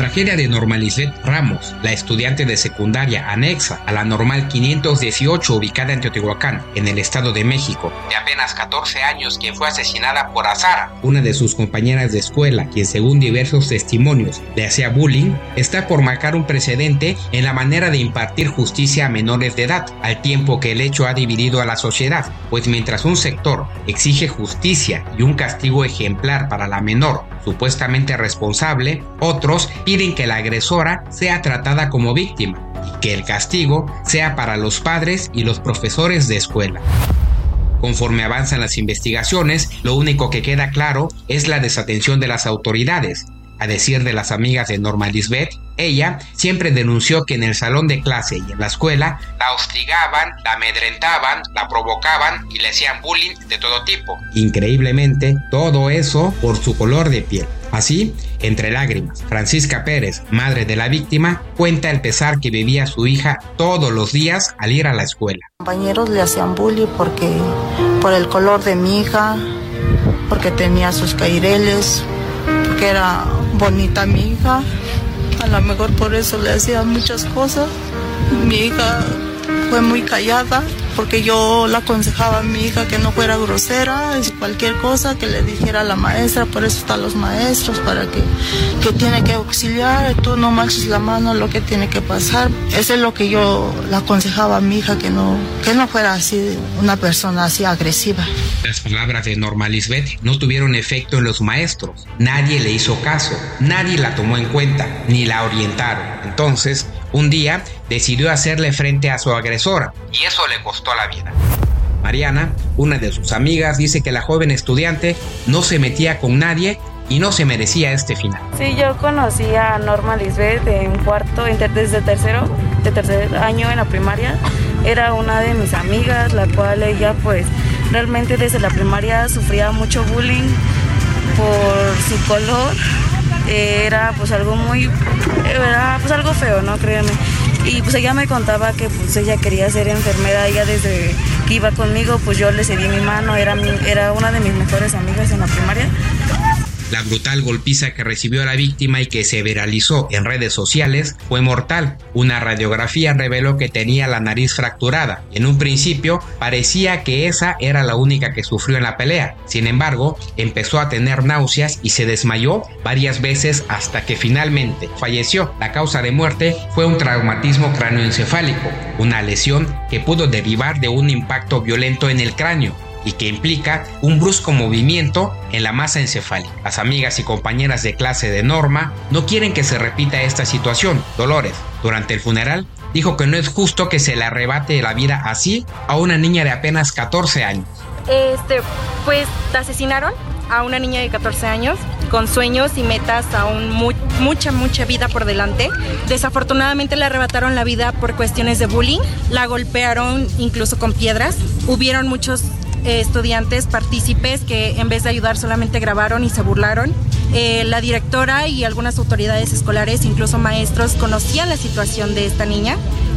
Tragedia de Norma Lisbeth Ramos, la estudiante de secundaria anexa a la normal 518 ubicada en Teotihuacán, en el Estado de México, de apenas 14 años, quien fue asesinada por Azara, una de sus compañeras de escuela, quien según diversos testimonios le hacía bullying, está por marcar un precedente en la manera de impartir justicia a menores de edad, al tiempo que el hecho ha dividido a la sociedad, pues mientras un sector exige justicia y un castigo ejemplar para la menor supuestamente responsable, otros piden que la agresora sea tratada como víctima y que el castigo sea para los padres y los profesores de escuela. Conforme avanzan las investigaciones, lo único que queda claro es la desatención de las autoridades. A decir de las amigas de Norma Lisbeth, ella siempre denunció que en el salón de clase y en la escuela la hostigaban, la amedrentaban, la provocaban y le hacían bullying de todo tipo. Increíblemente, todo eso por su color de piel. Así, entre lágrimas, Francisca Pérez, madre de la víctima, cuenta el pesar que vivía su hija todos los días al ir a la escuela. compañeros le hacían bullying porque por el color de mi hija, porque tenía sus caireles, porque era bonita mi hija. A lo mejor por eso le hacían muchas cosas. Mi hija fue muy callada porque yo le aconsejaba a mi hija que no fuera grosera, cualquier cosa que le dijera a la maestra, por eso están los maestros, para que, que tiene que auxiliar, tú no manches la mano, lo que tiene que pasar. Eso es lo que yo le aconsejaba a mi hija, que no, que no fuera así, una persona así agresiva. Las palabras de Norma Lisbeth no tuvieron efecto en los maestros. Nadie le hizo caso, nadie la tomó en cuenta, ni la orientaron. Entonces, un día decidió hacerle frente a su agresora y eso le costó la vida. Mariana, una de sus amigas, dice que la joven estudiante no se metía con nadie y no se merecía este final. Sí, yo conocí a Norma Lisbeth en cuarto, desde tercero, de tercer año en la primaria. Era una de mis amigas, la cual ella pues realmente desde la primaria sufría mucho bullying por su color. Era pues algo muy, era pues algo feo, ¿no? Créanme. Y pues ella me contaba que pues ella quería ser enfermera, ella desde que iba conmigo pues yo le cedí mi mano, era, era una de mis mejores amigas en la primaria. La brutal golpiza que recibió la víctima y que se viralizó en redes sociales fue mortal. Una radiografía reveló que tenía la nariz fracturada. En un principio parecía que esa era la única que sufrió en la pelea. Sin embargo, empezó a tener náuseas y se desmayó varias veces hasta que finalmente falleció. La causa de muerte fue un traumatismo cráneoencefálico, una lesión que pudo derivar de un impacto violento en el cráneo y que implica un brusco movimiento en la masa encefálica. Las amigas y compañeras de clase de Norma no quieren que se repita esta situación. Dolores, durante el funeral, dijo que no es justo que se le arrebate la vida así a una niña de apenas 14 años. Este, pues asesinaron a una niña de 14 años con sueños y metas aún mu- mucha, mucha vida por delante. Desafortunadamente le arrebataron la vida por cuestiones de bullying, la golpearon incluso con piedras. Hubieron muchos eh, estudiantes partícipes que en vez de ayudar solamente grabaron y se burlaron. Eh, la directora y algunas autoridades escolares, incluso maestros, conocían la situación de esta niña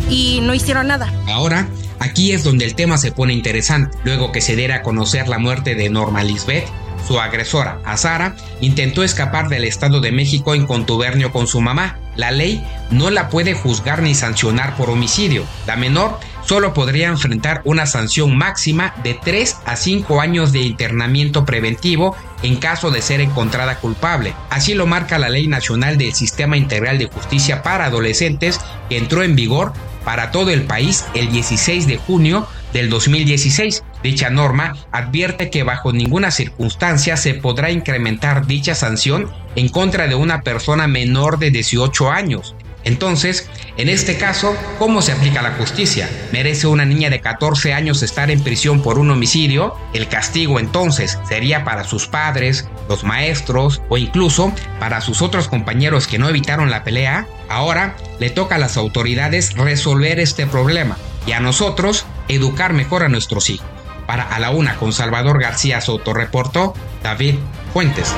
y no hicieron nada. Ahora, aquí es donde el tema se pone interesante. Luego que se diera a conocer la muerte de Norma Lisbeth, su agresora, Azara, intentó escapar del Estado de México en contubernio con su mamá. La ley no la puede juzgar ni sancionar por homicidio. La menor solo podría enfrentar una sanción máxima de 3 a 5 años de internamiento preventivo en caso de ser encontrada culpable. Así lo marca la Ley Nacional del Sistema Integral de Justicia para Adolescentes que entró en vigor para todo el país el 16 de junio del 2016. Dicha norma advierte que bajo ninguna circunstancia se podrá incrementar dicha sanción en contra de una persona menor de 18 años. Entonces, en este caso, ¿cómo se aplica la justicia? ¿Merece una niña de 14 años estar en prisión por un homicidio? El castigo entonces sería para sus padres, los maestros o incluso para sus otros compañeros que no evitaron la pelea. Ahora le toca a las autoridades resolver este problema y a nosotros educar mejor a nuestros hijos. Para A la Una con Salvador García Soto reportó David Fuentes.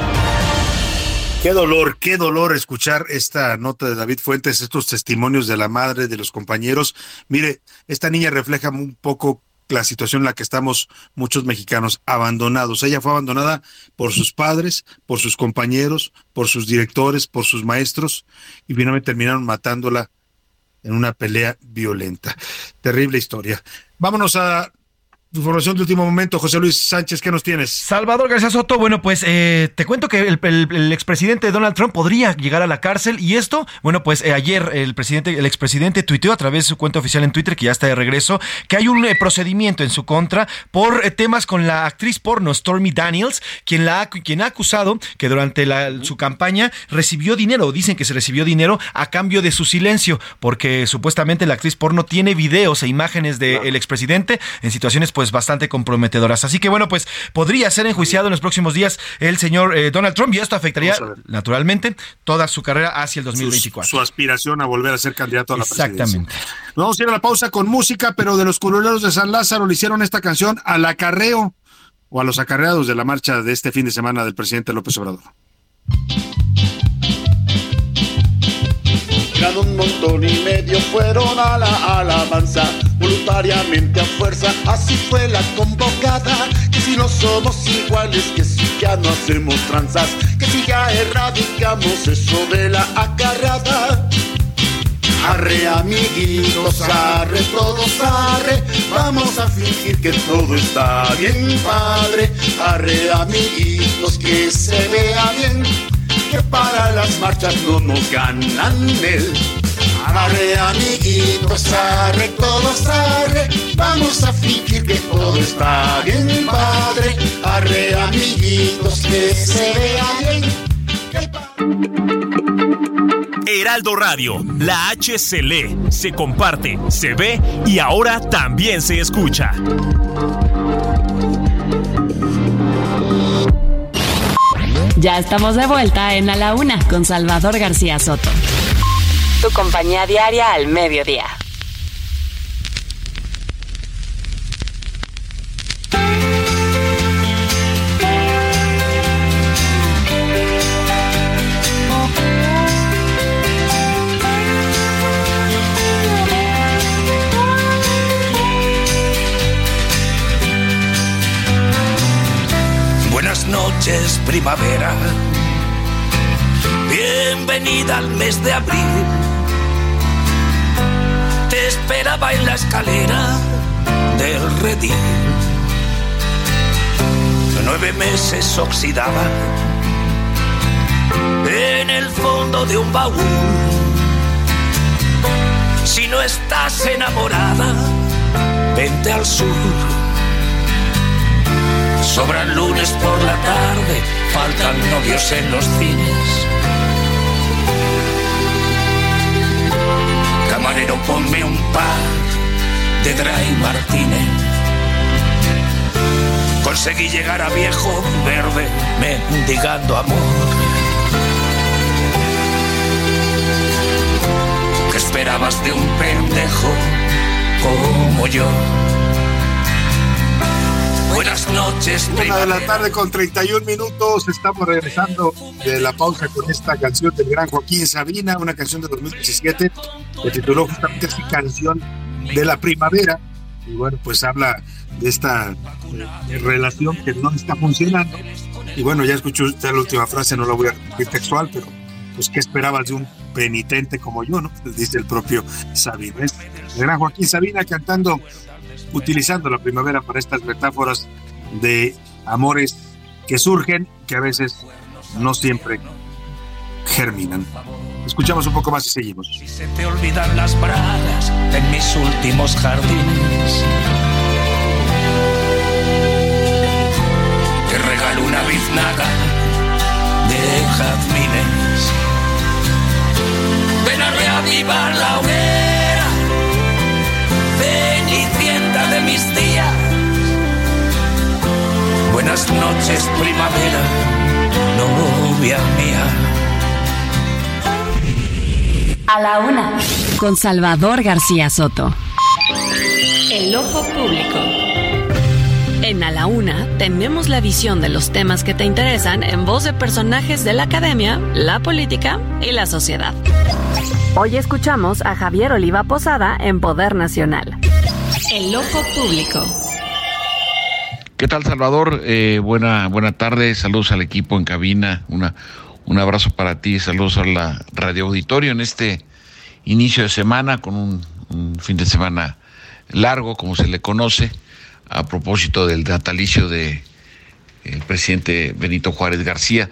Qué dolor, qué dolor escuchar esta nota de David Fuentes, estos testimonios de la madre, de los compañeros. Mire, esta niña refleja un poco la situación en la que estamos muchos mexicanos abandonados. Ella fue abandonada por sus padres, por sus compañeros, por sus directores, por sus maestros y finalmente terminaron matándola en una pelea violenta. Terrible historia. Vámonos a información de último momento. José Luis Sánchez, ¿qué nos tienes? Salvador García Soto, bueno, pues eh, te cuento que el, el- el expresidente Donald Trump podría llegar a la cárcel y esto, bueno, pues eh, ayer el presidente, el expresidente tuiteó a través de su cuenta oficial en Twitter, que ya está de regreso, que hay un eh, procedimiento en su contra por eh, temas con la actriz porno Stormy Daniels, quien, la ha, quien ha acusado que durante la- su campaña recibió dinero, o dicen que se recibió dinero a cambio de su silencio, porque supuestamente la actriz porno tiene videos e imágenes del expresidente en situaciones pues bastante comprometedoras. Así que bueno, pues podría ser enjuiciado en los próximos días el señor eh, Donald Trump y esto afectaría naturalmente toda su carrera hacia el 2024. Su, su aspiración a volver a ser candidato a la Exactamente. presidencia. Nos vamos a ir a la pausa con música, pero de los curuleros de San Lázaro le hicieron esta canción al acarreo o a los acarreados de la marcha de este fin de semana del presidente López Obrador. Un montón y medio, fueron a la alabanza, voluntariamente a fuerza, así fue la convocada. Que si no somos iguales, que si ya no hacemos tranzas, que si ya erradicamos eso de la acarreada. Arre amiguitos, arre todos, arre, vamos a fingir que todo está bien padre. Arre amiguitos, que se vea bien, para las marchas no nos ganan el. Arre amiguitos, arre todos, arre, vamos a fingir que todo está bien padre. Arre amiguitos, que se vea bien. Heraldo Radio, la H se lee, se comparte, se ve y ahora también se escucha. Ya estamos de vuelta en A la Una con Salvador García Soto. Tu compañía diaria al mediodía. Primavera. Bienvenida al mes de abril. Te esperaba en la escalera del redil. Nueve meses oxidaban en el fondo de un baúl. Si no estás enamorada, vente al sur. Sobran lunes por la tarde, faltan novios en los cines. Camarero, ponme un par de Dry Martínez. Conseguí llegar a viejo verde, mendigando amor. ¿Qué esperabas de un pendejo como yo? Buenas noches, Una de la tarde con 31 minutos. Estamos regresando de la pausa con esta canción del gran Joaquín Sabina, una canción de 2017 que tituló justamente así Canción de la Primavera. Y bueno, pues habla de esta eh, relación que no está funcionando. Y bueno, ya escuchó usted la última frase, no la voy a repetir textual, pero pues ¿qué esperabas de un penitente como yo, no? Dice el propio Sabina. Es el gran Joaquín Sabina cantando utilizando la primavera para estas metáforas de amores que surgen, que a veces no siempre germinan. Escuchamos un poco más y seguimos. Se te olvidan las bragas en mis últimos jardines. Te regalo una biznaga de jazmines. Ven a reavivar la hoguera, cenicienta de mis días. Buenas noches, primavera, novia mía. A la Una con Salvador García Soto. El ojo público. En A la Una tenemos la visión de los temas que te interesan en voz de personajes de la academia, la política y la sociedad. Hoy escuchamos a Javier Oliva Posada en Poder Nacional. El ojo público. ¿Qué tal, Salvador? Eh, buena, buena tarde. Saludos al equipo en cabina. Una, un abrazo para ti. Saludos a la radio auditorio en este inicio de semana con un, un fin de semana largo, como se le conoce, a propósito del natalicio de el presidente Benito Juárez García.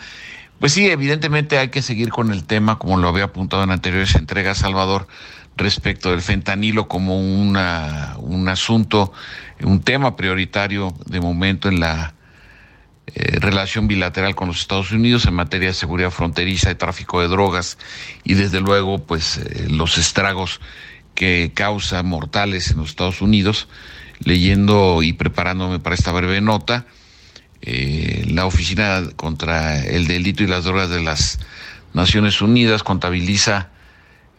Pues sí, evidentemente hay que seguir con el tema, como lo había apuntado en anteriores entregas, Salvador, respecto del fentanilo como una, un asunto, un tema prioritario de momento en la eh, relación bilateral con los Estados Unidos en materia de seguridad fronteriza y tráfico de drogas y desde luego pues eh, los estragos que causa mortales en los Estados Unidos. Leyendo y preparándome para esta breve nota, eh, la Oficina contra el Delito y las Drogas de las Naciones Unidas contabiliza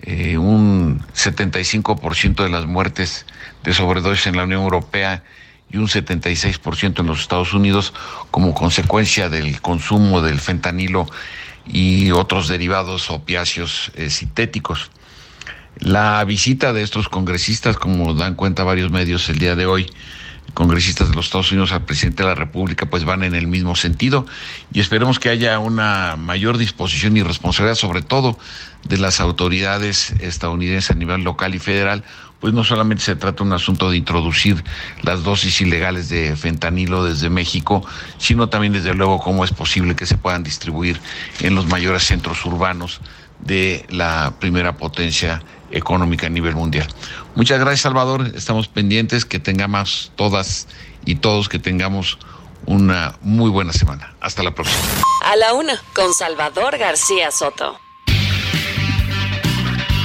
eh, un 75% de las muertes de sobredosis en la Unión Europea y un 76% en los Estados Unidos como consecuencia del consumo del fentanilo y otros derivados opiáceos eh, sintéticos. La visita de estos congresistas, como dan cuenta varios medios el día de hoy, congresistas de los Estados Unidos al presidente de la República, pues van en el mismo sentido. Y esperemos que haya una mayor disposición y responsabilidad, sobre todo de las autoridades estadounidenses a nivel local y federal, pues no solamente se trata de un asunto de introducir las dosis ilegales de fentanilo desde México, sino también desde luego cómo es posible que se puedan distribuir en los mayores centros urbanos de la primera potencia económica a nivel mundial. Muchas gracias Salvador, estamos pendientes que tengamos todas y todos que tengamos una muy buena semana. Hasta la próxima. A la una, con Salvador García Soto.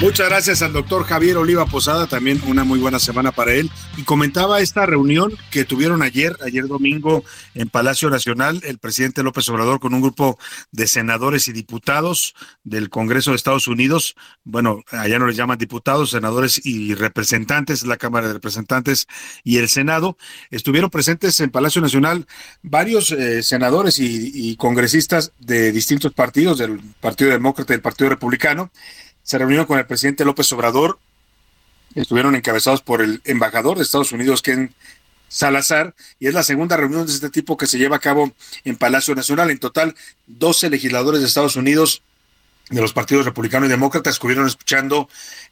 Muchas gracias al doctor Javier Oliva Posada, también una muy buena semana para él. Y comentaba esta reunión que tuvieron ayer, ayer domingo, en Palacio Nacional, el presidente López Obrador con un grupo de senadores y diputados del Congreso de Estados Unidos. Bueno, allá no les llaman diputados, senadores y representantes, la Cámara de Representantes y el Senado. Estuvieron presentes en Palacio Nacional varios eh, senadores y, y congresistas de distintos partidos, del Partido Demócrata y del Partido Republicano se reunieron con el presidente López Obrador, estuvieron encabezados por el embajador de Estados Unidos, Ken Salazar, y es la segunda reunión de este tipo que se lleva a cabo en Palacio Nacional. En total, 12 legisladores de Estados Unidos de los partidos republicano y demócrata estuvieron escuchando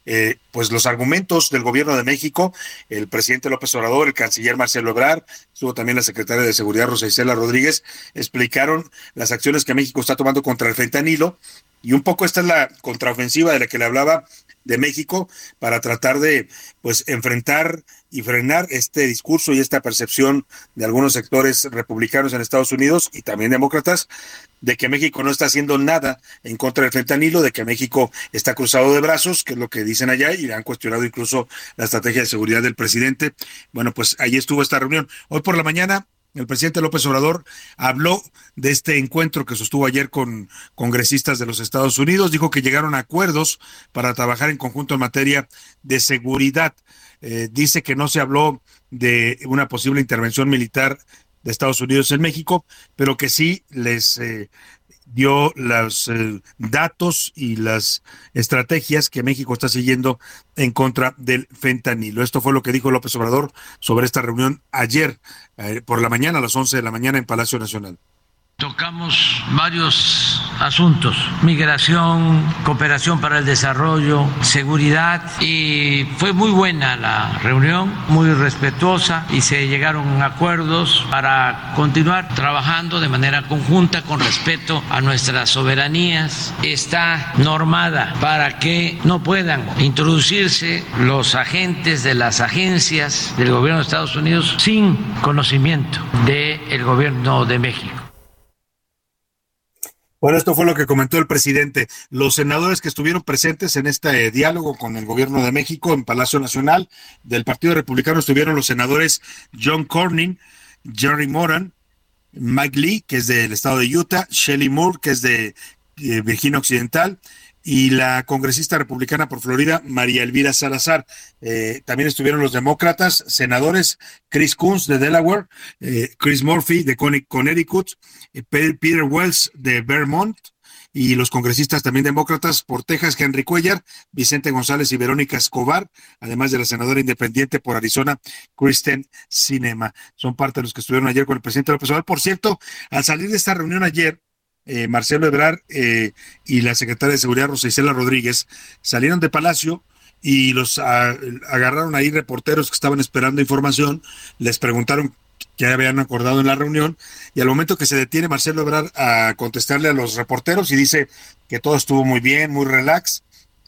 eh, pues los argumentos del gobierno de México, el presidente López Obrador, el canciller Marcelo Ebrard, estuvo también la secretaria de Seguridad Rosa Isela Rodríguez, explicaron las acciones que México está tomando contra el fentanilo y un poco esta es la contraofensiva de la que le hablaba de México para tratar de pues enfrentar y frenar este discurso y esta percepción de algunos sectores republicanos en Estados Unidos y también demócratas de que México no está haciendo nada en contra del fentanilo, de que México está cruzado de brazos, que es lo que dicen allá, y han cuestionado incluso la estrategia de seguridad del presidente. Bueno, pues ahí estuvo esta reunión. Hoy por la mañana el presidente López Obrador habló de este encuentro que sostuvo ayer con congresistas de los Estados Unidos. Dijo que llegaron a acuerdos para trabajar en conjunto en materia de seguridad. Eh, dice que no se habló de una posible intervención militar de Estados Unidos en México, pero que sí les eh, dio los eh, datos y las estrategias que México está siguiendo en contra del fentanilo. Esto fue lo que dijo López Obrador sobre esta reunión ayer eh, por la mañana, a las 11 de la mañana en Palacio Nacional. Tocamos varios asuntos, migración, cooperación para el desarrollo, seguridad y fue muy buena la reunión, muy respetuosa y se llegaron acuerdos para continuar trabajando de manera conjunta con respeto a nuestras soberanías. Está normada para que no puedan introducirse los agentes de las agencias del gobierno de Estados Unidos sin conocimiento del gobierno de México. Bueno, esto fue lo que comentó el presidente. Los senadores que estuvieron presentes en este eh, diálogo con el gobierno de México en Palacio Nacional del Partido Republicano estuvieron los senadores John Cornyn, Jerry Moran, Mike Lee, que es del estado de Utah, Shelley Moore, que es de eh, Virginia Occidental, y la congresista republicana por Florida, María Elvira Salazar. Eh, también estuvieron los demócratas, senadores Chris Coons de Delaware, eh, Chris Murphy de Conne- Connecticut, eh, Pe- Peter Wells de Vermont y los congresistas también demócratas por Texas, Henry Cuellar, Vicente González y Verónica Escobar, además de la senadora independiente por Arizona, Kristen Cinema. Son parte de los que estuvieron ayer con el presidente López Obrador. Por cierto, al salir de esta reunión ayer, eh, Marcelo Ebrard eh, y la secretaria de Seguridad Rosa Isela Rodríguez salieron de Palacio y los agarraron ahí reporteros que estaban esperando información, les preguntaron qué habían acordado en la reunión y al momento que se detiene Marcelo Ebrard a contestarle a los reporteros y dice que todo estuvo muy bien, muy relax,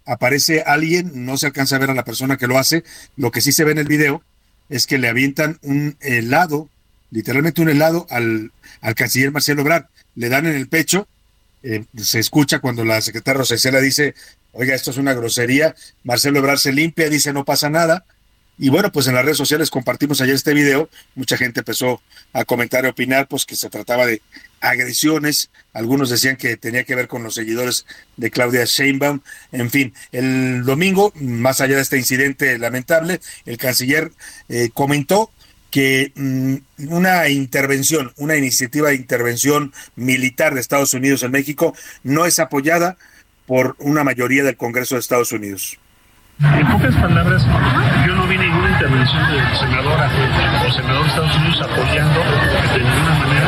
aparece alguien, no se alcanza a ver a la persona que lo hace, lo que sí se ve en el video es que le avientan un helado, literalmente un helado al, al canciller Marcelo Ebrard, le dan en el pecho, eh, se escucha cuando la secretaria Rosa Isela dice, oiga, esto es una grosería, Marcelo Ebrard se limpia, dice no pasa nada, y bueno, pues en las redes sociales compartimos ayer este video, mucha gente empezó a comentar y opinar, pues que se trataba de agresiones, algunos decían que tenía que ver con los seguidores de Claudia Sheinbaum, en fin, el domingo, más allá de este incidente lamentable, el canciller eh, comentó que mm, una intervención, una iniciativa de intervención militar de Estados Unidos en México no es apoyada por una mayoría del Congreso de Estados Unidos. En pocas palabras, yo no vi ninguna intervención del senador o senador de Estados Unidos apoyando de ninguna manera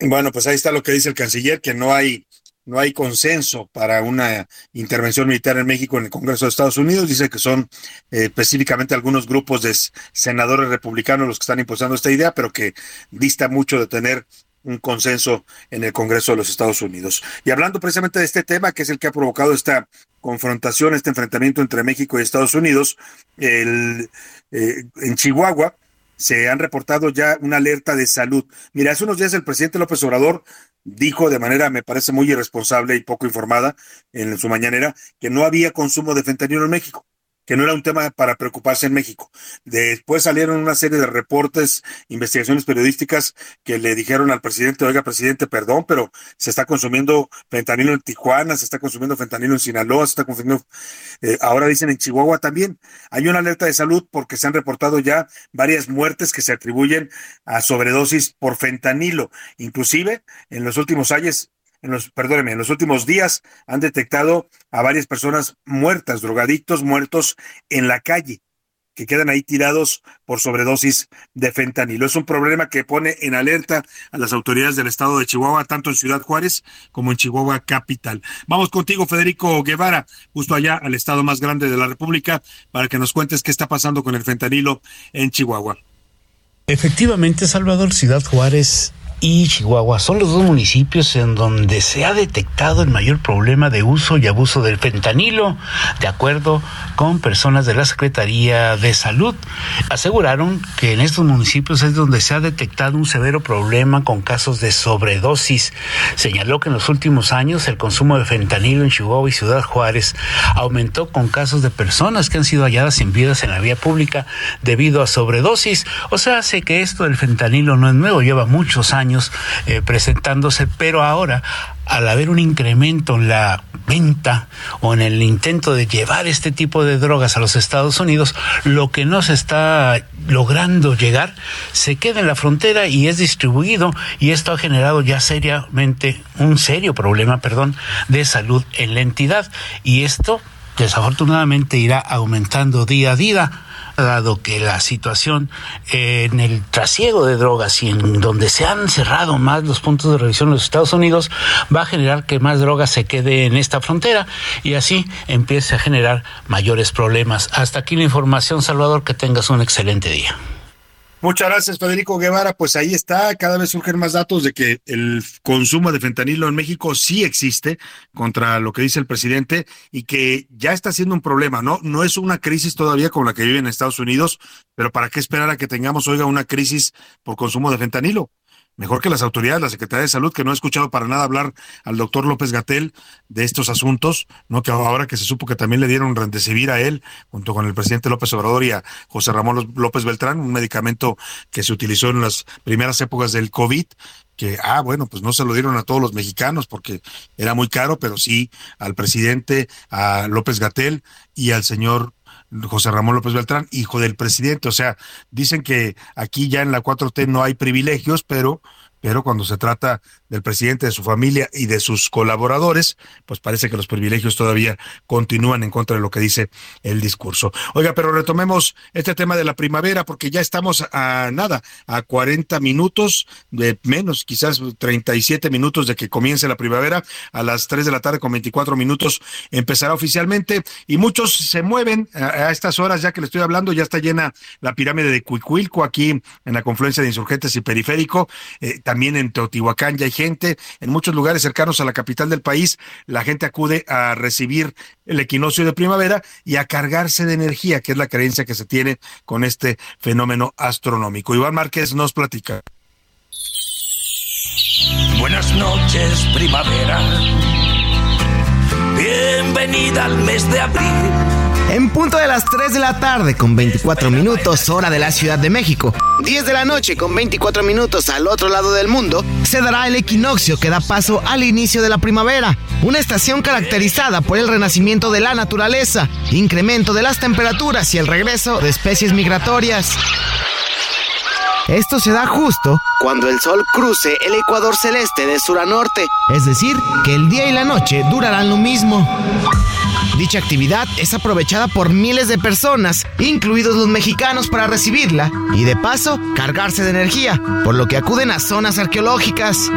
Bueno, pues ahí está lo que dice el canciller, que no hay no hay consenso para una intervención militar en México en el Congreso de Estados Unidos. Dice que son eh, específicamente algunos grupos de senadores republicanos los que están impulsando esta idea, pero que dista mucho de tener un consenso en el Congreso de los Estados Unidos. Y hablando precisamente de este tema, que es el que ha provocado esta confrontación, este enfrentamiento entre México y Estados Unidos, el, eh, en Chihuahua, se han reportado ya una alerta de salud. Mira, hace unos días el presidente López Obrador dijo de manera, me parece muy irresponsable y poco informada en su mañanera, que no había consumo de fentanilo en México que no era un tema para preocuparse en México. Después salieron una serie de reportes, investigaciones periodísticas que le dijeron al presidente, oiga, presidente, perdón, pero se está consumiendo fentanilo en Tijuana, se está consumiendo fentanilo en Sinaloa, se está consumiendo, eh, ahora dicen en Chihuahua también. Hay una alerta de salud porque se han reportado ya varias muertes que se atribuyen a sobredosis por fentanilo. Inclusive, en los últimos años, en los, perdóneme, en los últimos días han detectado a varias personas muertas, drogadictos muertos en la calle, que quedan ahí tirados por sobredosis de fentanilo. Es un problema que pone en alerta a las autoridades del estado de Chihuahua, tanto en Ciudad Juárez como en Chihuahua capital. Vamos contigo, Federico Guevara, justo allá al estado más grande de la República, para que nos cuentes qué está pasando con el fentanilo en Chihuahua. Efectivamente, Salvador, Ciudad Juárez y Chihuahua son los dos municipios en donde se ha detectado el mayor problema de uso y abuso del fentanilo, de acuerdo con personas de la Secretaría de Salud. Aseguraron que en estos municipios es donde se ha detectado un severo problema con casos de sobredosis. Señaló que en los últimos años el consumo de fentanilo en Chihuahua y Ciudad Juárez aumentó con casos de personas que han sido halladas sin vidas en la vía pública debido a sobredosis. O sea, hace que esto del fentanilo no es nuevo, lleva muchos años eh, presentándose, pero ahora al haber un incremento en la venta o en el intento de llevar este tipo de drogas a los Estados Unidos, lo que no se está logrando llegar se queda en la frontera y es distribuido y esto ha generado ya seriamente un serio problema, perdón, de salud en la entidad. Y esto desafortunadamente irá aumentando día a día dado que la situación en el trasiego de drogas y en donde se han cerrado más los puntos de revisión en los Estados Unidos, va a generar que más drogas se quede en esta frontera y así empiece a generar mayores problemas. Hasta aquí la información, Salvador, que tengas un excelente día. Muchas gracias, Federico Guevara. Pues ahí está, cada vez surgen más datos de que el consumo de fentanilo en México sí existe contra lo que dice el presidente y que ya está siendo un problema, ¿no? No es una crisis todavía como la que vive en Estados Unidos, pero ¿para qué esperar a que tengamos, oiga, una crisis por consumo de fentanilo? Mejor que las autoridades, la Secretaría de Salud, que no ha escuchado para nada hablar al doctor López Gatel de estos asuntos, no que ahora que se supo que también le dieron rendecibir a él, junto con el presidente López Obrador y a José Ramón López Beltrán, un medicamento que se utilizó en las primeras épocas del COVID, que, ah, bueno, pues no se lo dieron a todos los mexicanos porque era muy caro, pero sí al presidente, a López Gatel y al señor José Ramón López Beltrán, hijo del presidente. O sea, dicen que aquí ya en la 4T no hay privilegios, pero pero cuando se trata del presidente, de su familia y de sus colaboradores, pues parece que los privilegios todavía continúan en contra de lo que dice el discurso. Oiga, pero retomemos este tema de la primavera, porque ya estamos a nada, a 40 minutos, de menos, quizás 37 minutos de que comience la primavera, a las 3 de la tarde con 24 minutos empezará oficialmente, y muchos se mueven a, estas horas, ya que le estoy hablando, ya está llena la pirámide de Cuicuilco aquí en la confluencia de insurgentes y periférico. Eh, también en Teotihuacán ya hay gente, en muchos lugares cercanos a la capital del país, la gente acude a recibir el equinoccio de primavera y a cargarse de energía, que es la creencia que se tiene con este fenómeno astronómico. Iván Márquez nos platica. Buenas noches, primavera. Bienvenida al mes de abril. En punto de las 3 de la tarde con 24 minutos hora de la Ciudad de México, 10 de la noche con 24 minutos al otro lado del mundo, se dará el equinoccio que da paso al inicio de la primavera, una estación caracterizada por el renacimiento de la naturaleza, incremento de las temperaturas y el regreso de especies migratorias. Esto se da justo cuando el sol cruce el ecuador celeste de sur a norte, es decir, que el día y la noche durarán lo mismo. Dicha actividad es aprovechada por miles de personas, incluidos los mexicanos, para recibirla y de paso cargarse de energía, por lo que acuden a zonas arqueológicas.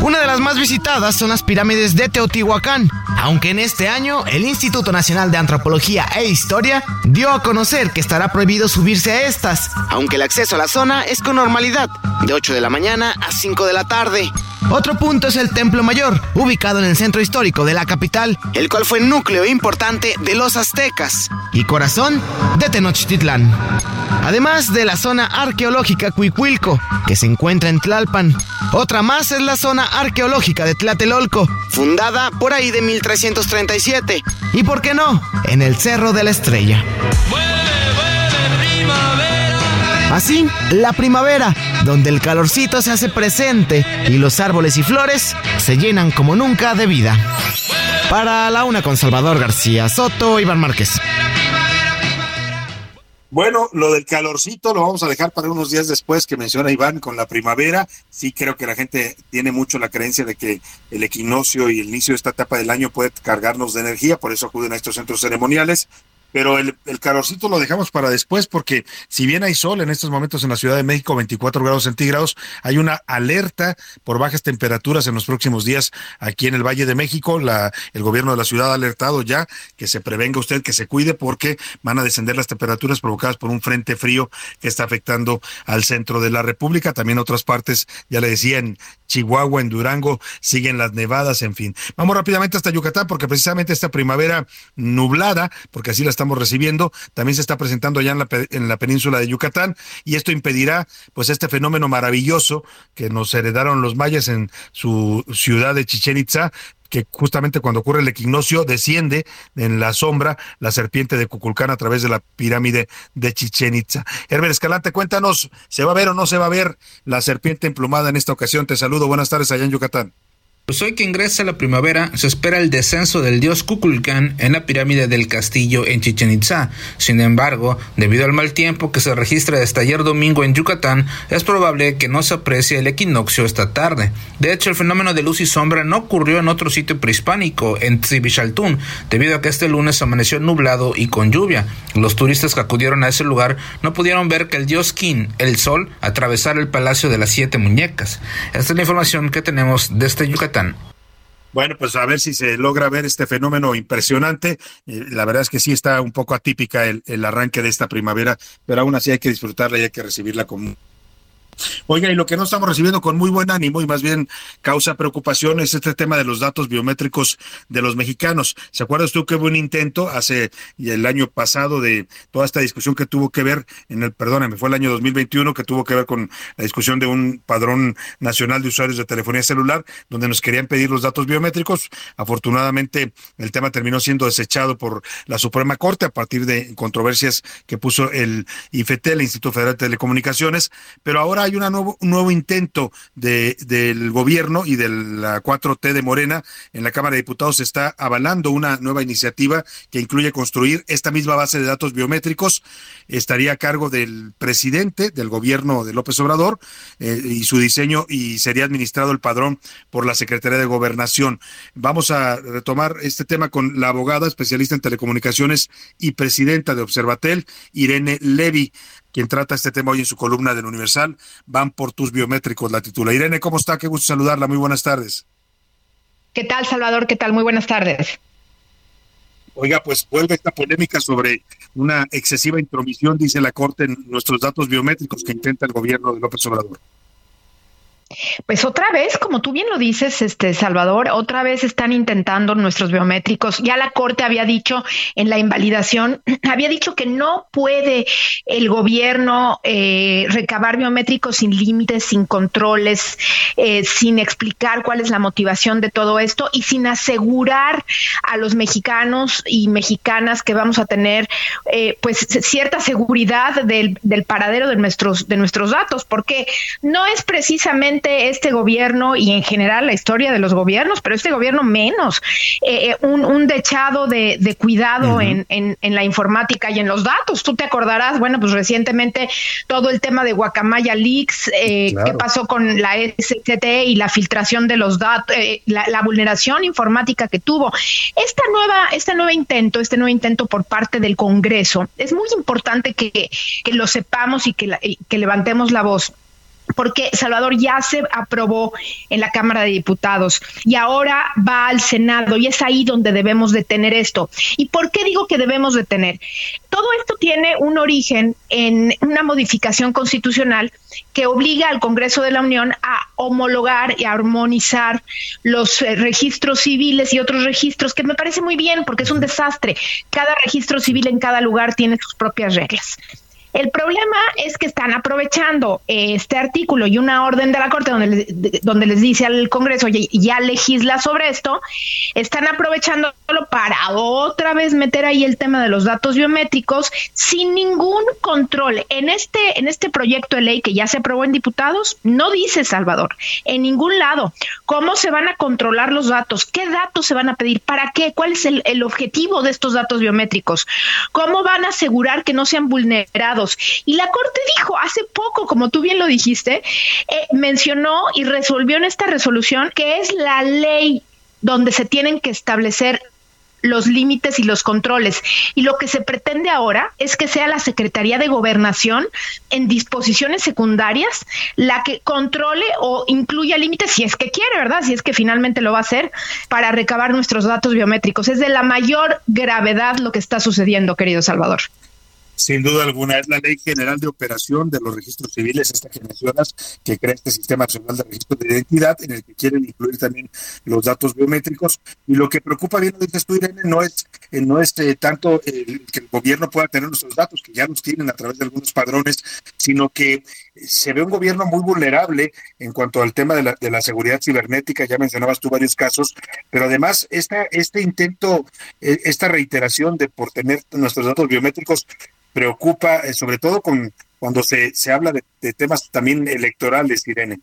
Una de las más visitadas son las pirámides de Teotihuacán, aunque en este año el Instituto Nacional de Antropología e Historia dio a conocer que estará prohibido subirse a estas, aunque el acceso a la zona es con normalidad, de 8 de la mañana a 5 de la tarde. Otro punto es el Templo Mayor, ubicado en el centro histórico de la capital, el cual fue núcleo importante de los aztecas y corazón de Tenochtitlán. Además de la zona arqueológica Cuicuilco, que se encuentra en Tlalpan. Otra más es la zona arqueológica de Tlatelolco, fundada por ahí de 1337. Y por qué no, en el Cerro de la Estrella. Así, la primavera, donde el calorcito se hace presente y los árboles y flores se llenan como nunca de vida. Para la una con Salvador García Soto, Iván Márquez. Bueno, lo del calorcito lo vamos a dejar para unos días después que menciona Iván con la primavera. Sí creo que la gente tiene mucho la creencia de que el equinoccio y el inicio de esta etapa del año puede cargarnos de energía, por eso acuden a estos centros ceremoniales. Pero el, el calorcito lo dejamos para después porque si bien hay sol en estos momentos en la Ciudad de México, 24 grados centígrados, hay una alerta por bajas temperaturas en los próximos días aquí en el Valle de México. La, el gobierno de la ciudad ha alertado ya que se prevenga usted, que se cuide porque van a descender las temperaturas provocadas por un frente frío que está afectando al centro de la República. También otras partes, ya le decía, en Chihuahua, en Durango, siguen las nevadas, en fin. Vamos rápidamente hasta Yucatán porque precisamente esta primavera nublada, porque así la estamos recibiendo, también se está presentando allá en la, en la península de Yucatán y esto impedirá pues este fenómeno maravilloso que nos heredaron los mayas en su ciudad de Chichen Itza, que justamente cuando ocurre el equinoccio desciende en la sombra la serpiente de Cuculcán a través de la pirámide de Chichen Itza. Herbert Escalante, cuéntanos, ¿se va a ver o no se va a ver la serpiente emplumada en esta ocasión? Te saludo, buenas tardes allá en Yucatán. Pues hoy que ingresa la primavera, se espera el descenso del dios Kukulcán en la pirámide del castillo en Chichen Itza. Sin embargo, debido al mal tiempo que se registra desde ayer domingo en Yucatán, es probable que no se aprecie el equinoccio esta tarde. De hecho, el fenómeno de luz y sombra no ocurrió en otro sitio prehispánico, en Tzibichaltún, debido a que este lunes amaneció nublado y con lluvia. Los turistas que acudieron a ese lugar no pudieron ver que el dios Kin, el sol, atravesara el palacio de las siete muñecas. Esta es la información que tenemos desde Bueno, pues a ver si se logra ver este fenómeno impresionante. Eh, la verdad es que sí está un poco atípica el, el, arranque de esta primavera, pero aún así hay que disfrutarla y hay que recibirla con Oiga, y lo que no estamos recibiendo con muy buen ánimo y más bien causa preocupación es este tema de los datos biométricos de los mexicanos. ¿Se acuerdas tú que hubo un intento hace el año pasado de toda esta discusión que tuvo que ver en el, perdóname, fue el año 2021 que tuvo que ver con la discusión de un padrón nacional de usuarios de telefonía celular donde nos querían pedir los datos biométricos. Afortunadamente el tema terminó siendo desechado por la Suprema Corte a partir de controversias que puso el IFT, el Instituto Federal de Telecomunicaciones, pero ahora hay nuevo, un nuevo intento de, del gobierno y de la 4T de Morena en la Cámara de Diputados se está avalando una nueva iniciativa que incluye construir esta misma base de datos biométricos. Estaría a cargo del presidente del gobierno de López Obrador eh, y su diseño y sería administrado el padrón por la Secretaría de Gobernación. Vamos a retomar este tema con la abogada especialista en telecomunicaciones y presidenta de Observatel, Irene Levy quien trata este tema hoy en su columna del Universal. Van por tus biométricos, la titula. Irene, ¿cómo está? Qué gusto saludarla. Muy buenas tardes. ¿Qué tal, Salvador? ¿Qué tal? Muy buenas tardes. Oiga, pues vuelve esta polémica sobre una excesiva intromisión, dice la Corte, en nuestros datos biométricos que intenta el gobierno de López Obrador. Pues otra vez, como tú bien lo dices, este Salvador, otra vez están intentando nuestros biométricos. Ya la Corte había dicho en la invalidación, (clears throat) había dicho que no puede el gobierno eh, recabar biométricos sin límites, sin controles, eh, sin explicar cuál es la motivación de todo esto y sin asegurar a los mexicanos y mexicanas que vamos a tener eh, pues cierta seguridad del, del paradero de nuestros de nuestros datos, porque no es precisamente este gobierno y en general la historia de los gobiernos, pero este gobierno menos, eh, eh, un, un, dechado de, de cuidado uh -huh. en, en, en, la informática y en los datos. Tú te acordarás, bueno, pues recientemente todo el tema de Guacamaya Leaks, eh, claro. qué pasó con la SCT y la filtración de los datos, eh, la, la, vulneración informática que tuvo. Esta nueva, este nuevo intento, este nuevo intento por parte del Congreso, es muy importante que, que lo sepamos y que, la, que levantemos la voz porque Salvador ya se aprobó en la Cámara de Diputados y ahora va al Senado y es ahí donde debemos detener esto. ¿Y por qué digo que debemos detener? Todo esto tiene un origen en una modificación constitucional que obliga al Congreso de la Unión a homologar y a armonizar los eh, registros civiles y otros registros, que me parece muy bien porque es un desastre. Cada registro civil en cada lugar tiene sus propias reglas. El problema es que están aprovechando este artículo y una orden de la Corte donde les, donde les dice al Congreso ya, ya legisla sobre esto, están aprovechándolo para otra vez meter ahí el tema de los datos biométricos sin ningún control. En este, en este proyecto de ley que ya se aprobó en diputados, no dice Salvador, en ningún lado, cómo se van a controlar los datos, qué datos se van a pedir, para qué, cuál es el, el objetivo de estos datos biométricos, cómo van a asegurar que no sean vulnerados y la Corte dijo hace poco, como tú bien lo dijiste, eh, mencionó y resolvió en esta resolución que es la ley donde se tienen que establecer los límites y los controles. Y lo que se pretende ahora es que sea la Secretaría de Gobernación en disposiciones secundarias la que controle o incluya límites si es que quiere, ¿verdad? Si es que finalmente lo va a hacer para recabar nuestros datos biométricos. Es de la mayor gravedad lo que está sucediendo, querido Salvador. Sin duda alguna, es la Ley General de Operación de los Registros Civiles, esta que mencionas, que crea este Sistema Nacional de Registros de Identidad, en el que quieren incluir también los datos biométricos. Y lo que preocupa, bien lo dices tú, Irene, no es, eh, no es eh, tanto que el gobierno pueda tener nuestros datos, que ya los tienen a través de algunos padrones, sino que se ve un gobierno muy vulnerable en cuanto al tema de la, de la seguridad cibernética, ya mencionabas tú varios casos, pero además esta, este intento, esta reiteración de por tener nuestros datos biométricos preocupa, eh, sobre todo con cuando se, se habla de, de temas también electorales, Irene.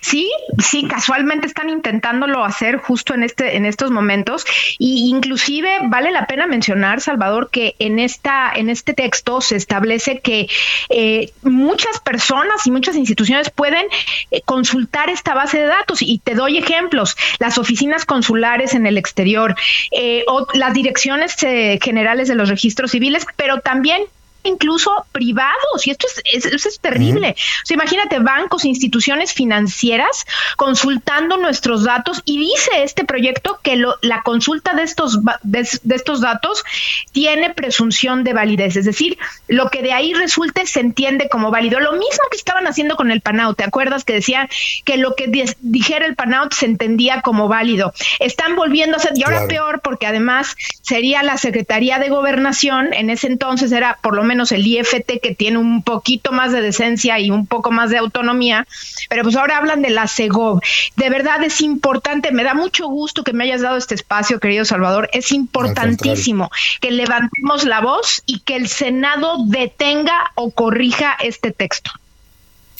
Sí, sí, casualmente están intentándolo hacer justo en este, en estos momentos. Y inclusive vale la pena mencionar, Salvador, que en esta, en este texto se establece que eh, muchas personas y muchas instituciones pueden eh, consultar esta base de datos. Y te doy ejemplos: las oficinas consulares en el exterior, eh, o las direcciones eh, generales de los registros civiles, pero también incluso privados, y esto es, es, es terrible. O sea, imagínate bancos, instituciones financieras consultando nuestros datos y dice este proyecto que lo, la consulta de estos, de, de estos datos tiene presunción de validez, es decir, lo que de ahí resulte se entiende como válido. Lo mismo que estaban haciendo con el PANAUT, ¿te acuerdas que decía que lo que dijera el PANAUT se entendía como válido? Están volviendo a hacer, y ahora peor, porque además sería la Secretaría de Gobernación, en ese entonces era por lo menos el IFT que tiene un poquito más de decencia y un poco más de autonomía, pero pues ahora hablan de la CEGOV. De verdad es importante, me da mucho gusto que me hayas dado este espacio, querido Salvador, es importantísimo que levantemos la voz y que el Senado detenga o corrija este texto.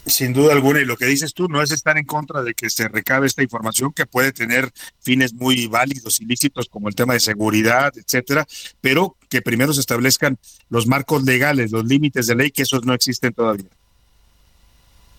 Sin duda alguna, y lo que dices tú no es estar en contra de que se recabe esta información que puede tener fines muy válidos, ilícitos, como el tema de seguridad, etcétera, pero que primero se establezcan los marcos legales, los límites de ley, que esos no existen todavía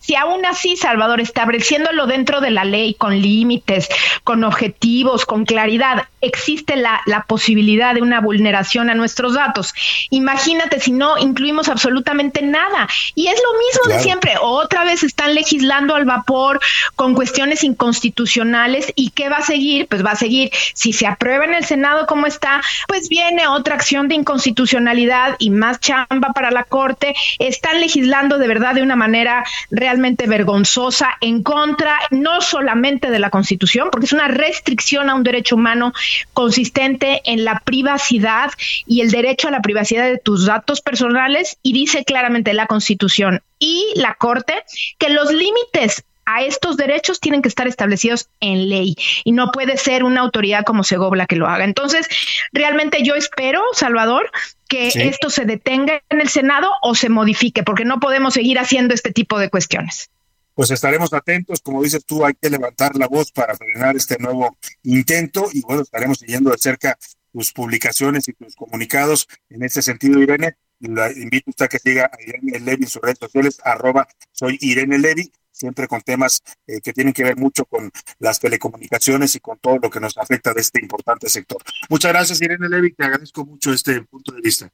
si aún así, Salvador, estableciéndolo dentro de la ley, con límites, con objetivos, con claridad, existe la, la, posibilidad de una vulneración a nuestros datos. Imagínate si no incluimos absolutamente nada. Y es lo mismo claro. de siempre. Otra vez están legislando al vapor con cuestiones inconstitucionales. ¿Y qué va a seguir? Pues va a seguir, si se aprueba en el Senado como está, pues viene otra acción de inconstitucionalidad y más chamba para la Corte. Están legislando de verdad de una manera real realmente vergonzosa en contra no solamente de la Constitución, porque es una restricción a un derecho humano consistente en la privacidad y el derecho a la privacidad de tus datos personales y dice claramente la Constitución y la Corte que los límites a estos derechos tienen que estar establecidos en ley y no puede ser una autoridad como Segobla que lo haga. Entonces, realmente yo espero, Salvador, que sí. esto se detenga en el Senado o se modifique, porque no podemos seguir haciendo este tipo de cuestiones. Pues estaremos atentos, como dices tú, hay que levantar la voz para frenar este nuevo intento y bueno, estaremos siguiendo de cerca tus publicaciones y tus comunicados en este sentido, Irene. La invito a usted a que siga a Irene Levy en sus redes sociales, arroba soy Irene Levy, siempre con temas eh, que tienen que ver mucho con las telecomunicaciones y con todo lo que nos afecta de este importante sector. Muchas gracias, Irene Levy, te agradezco mucho este punto de vista.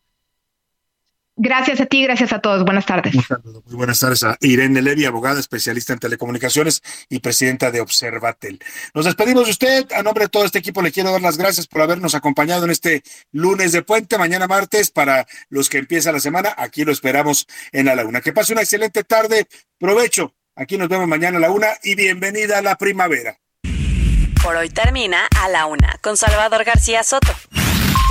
Gracias a ti, gracias a todos. Buenas tardes. Un saludo, muy buenas tardes a Irene Levy, abogada especialista en telecomunicaciones y presidenta de Observatel. Nos despedimos de usted. A nombre de todo este equipo le quiero dar las gracias por habernos acompañado en este lunes de puente, mañana martes, para los que empieza la semana. Aquí lo esperamos en la laguna. Que pase una excelente tarde. Provecho. Aquí nos vemos mañana a la una y bienvenida a la primavera. Por hoy termina a la una con Salvador García Soto.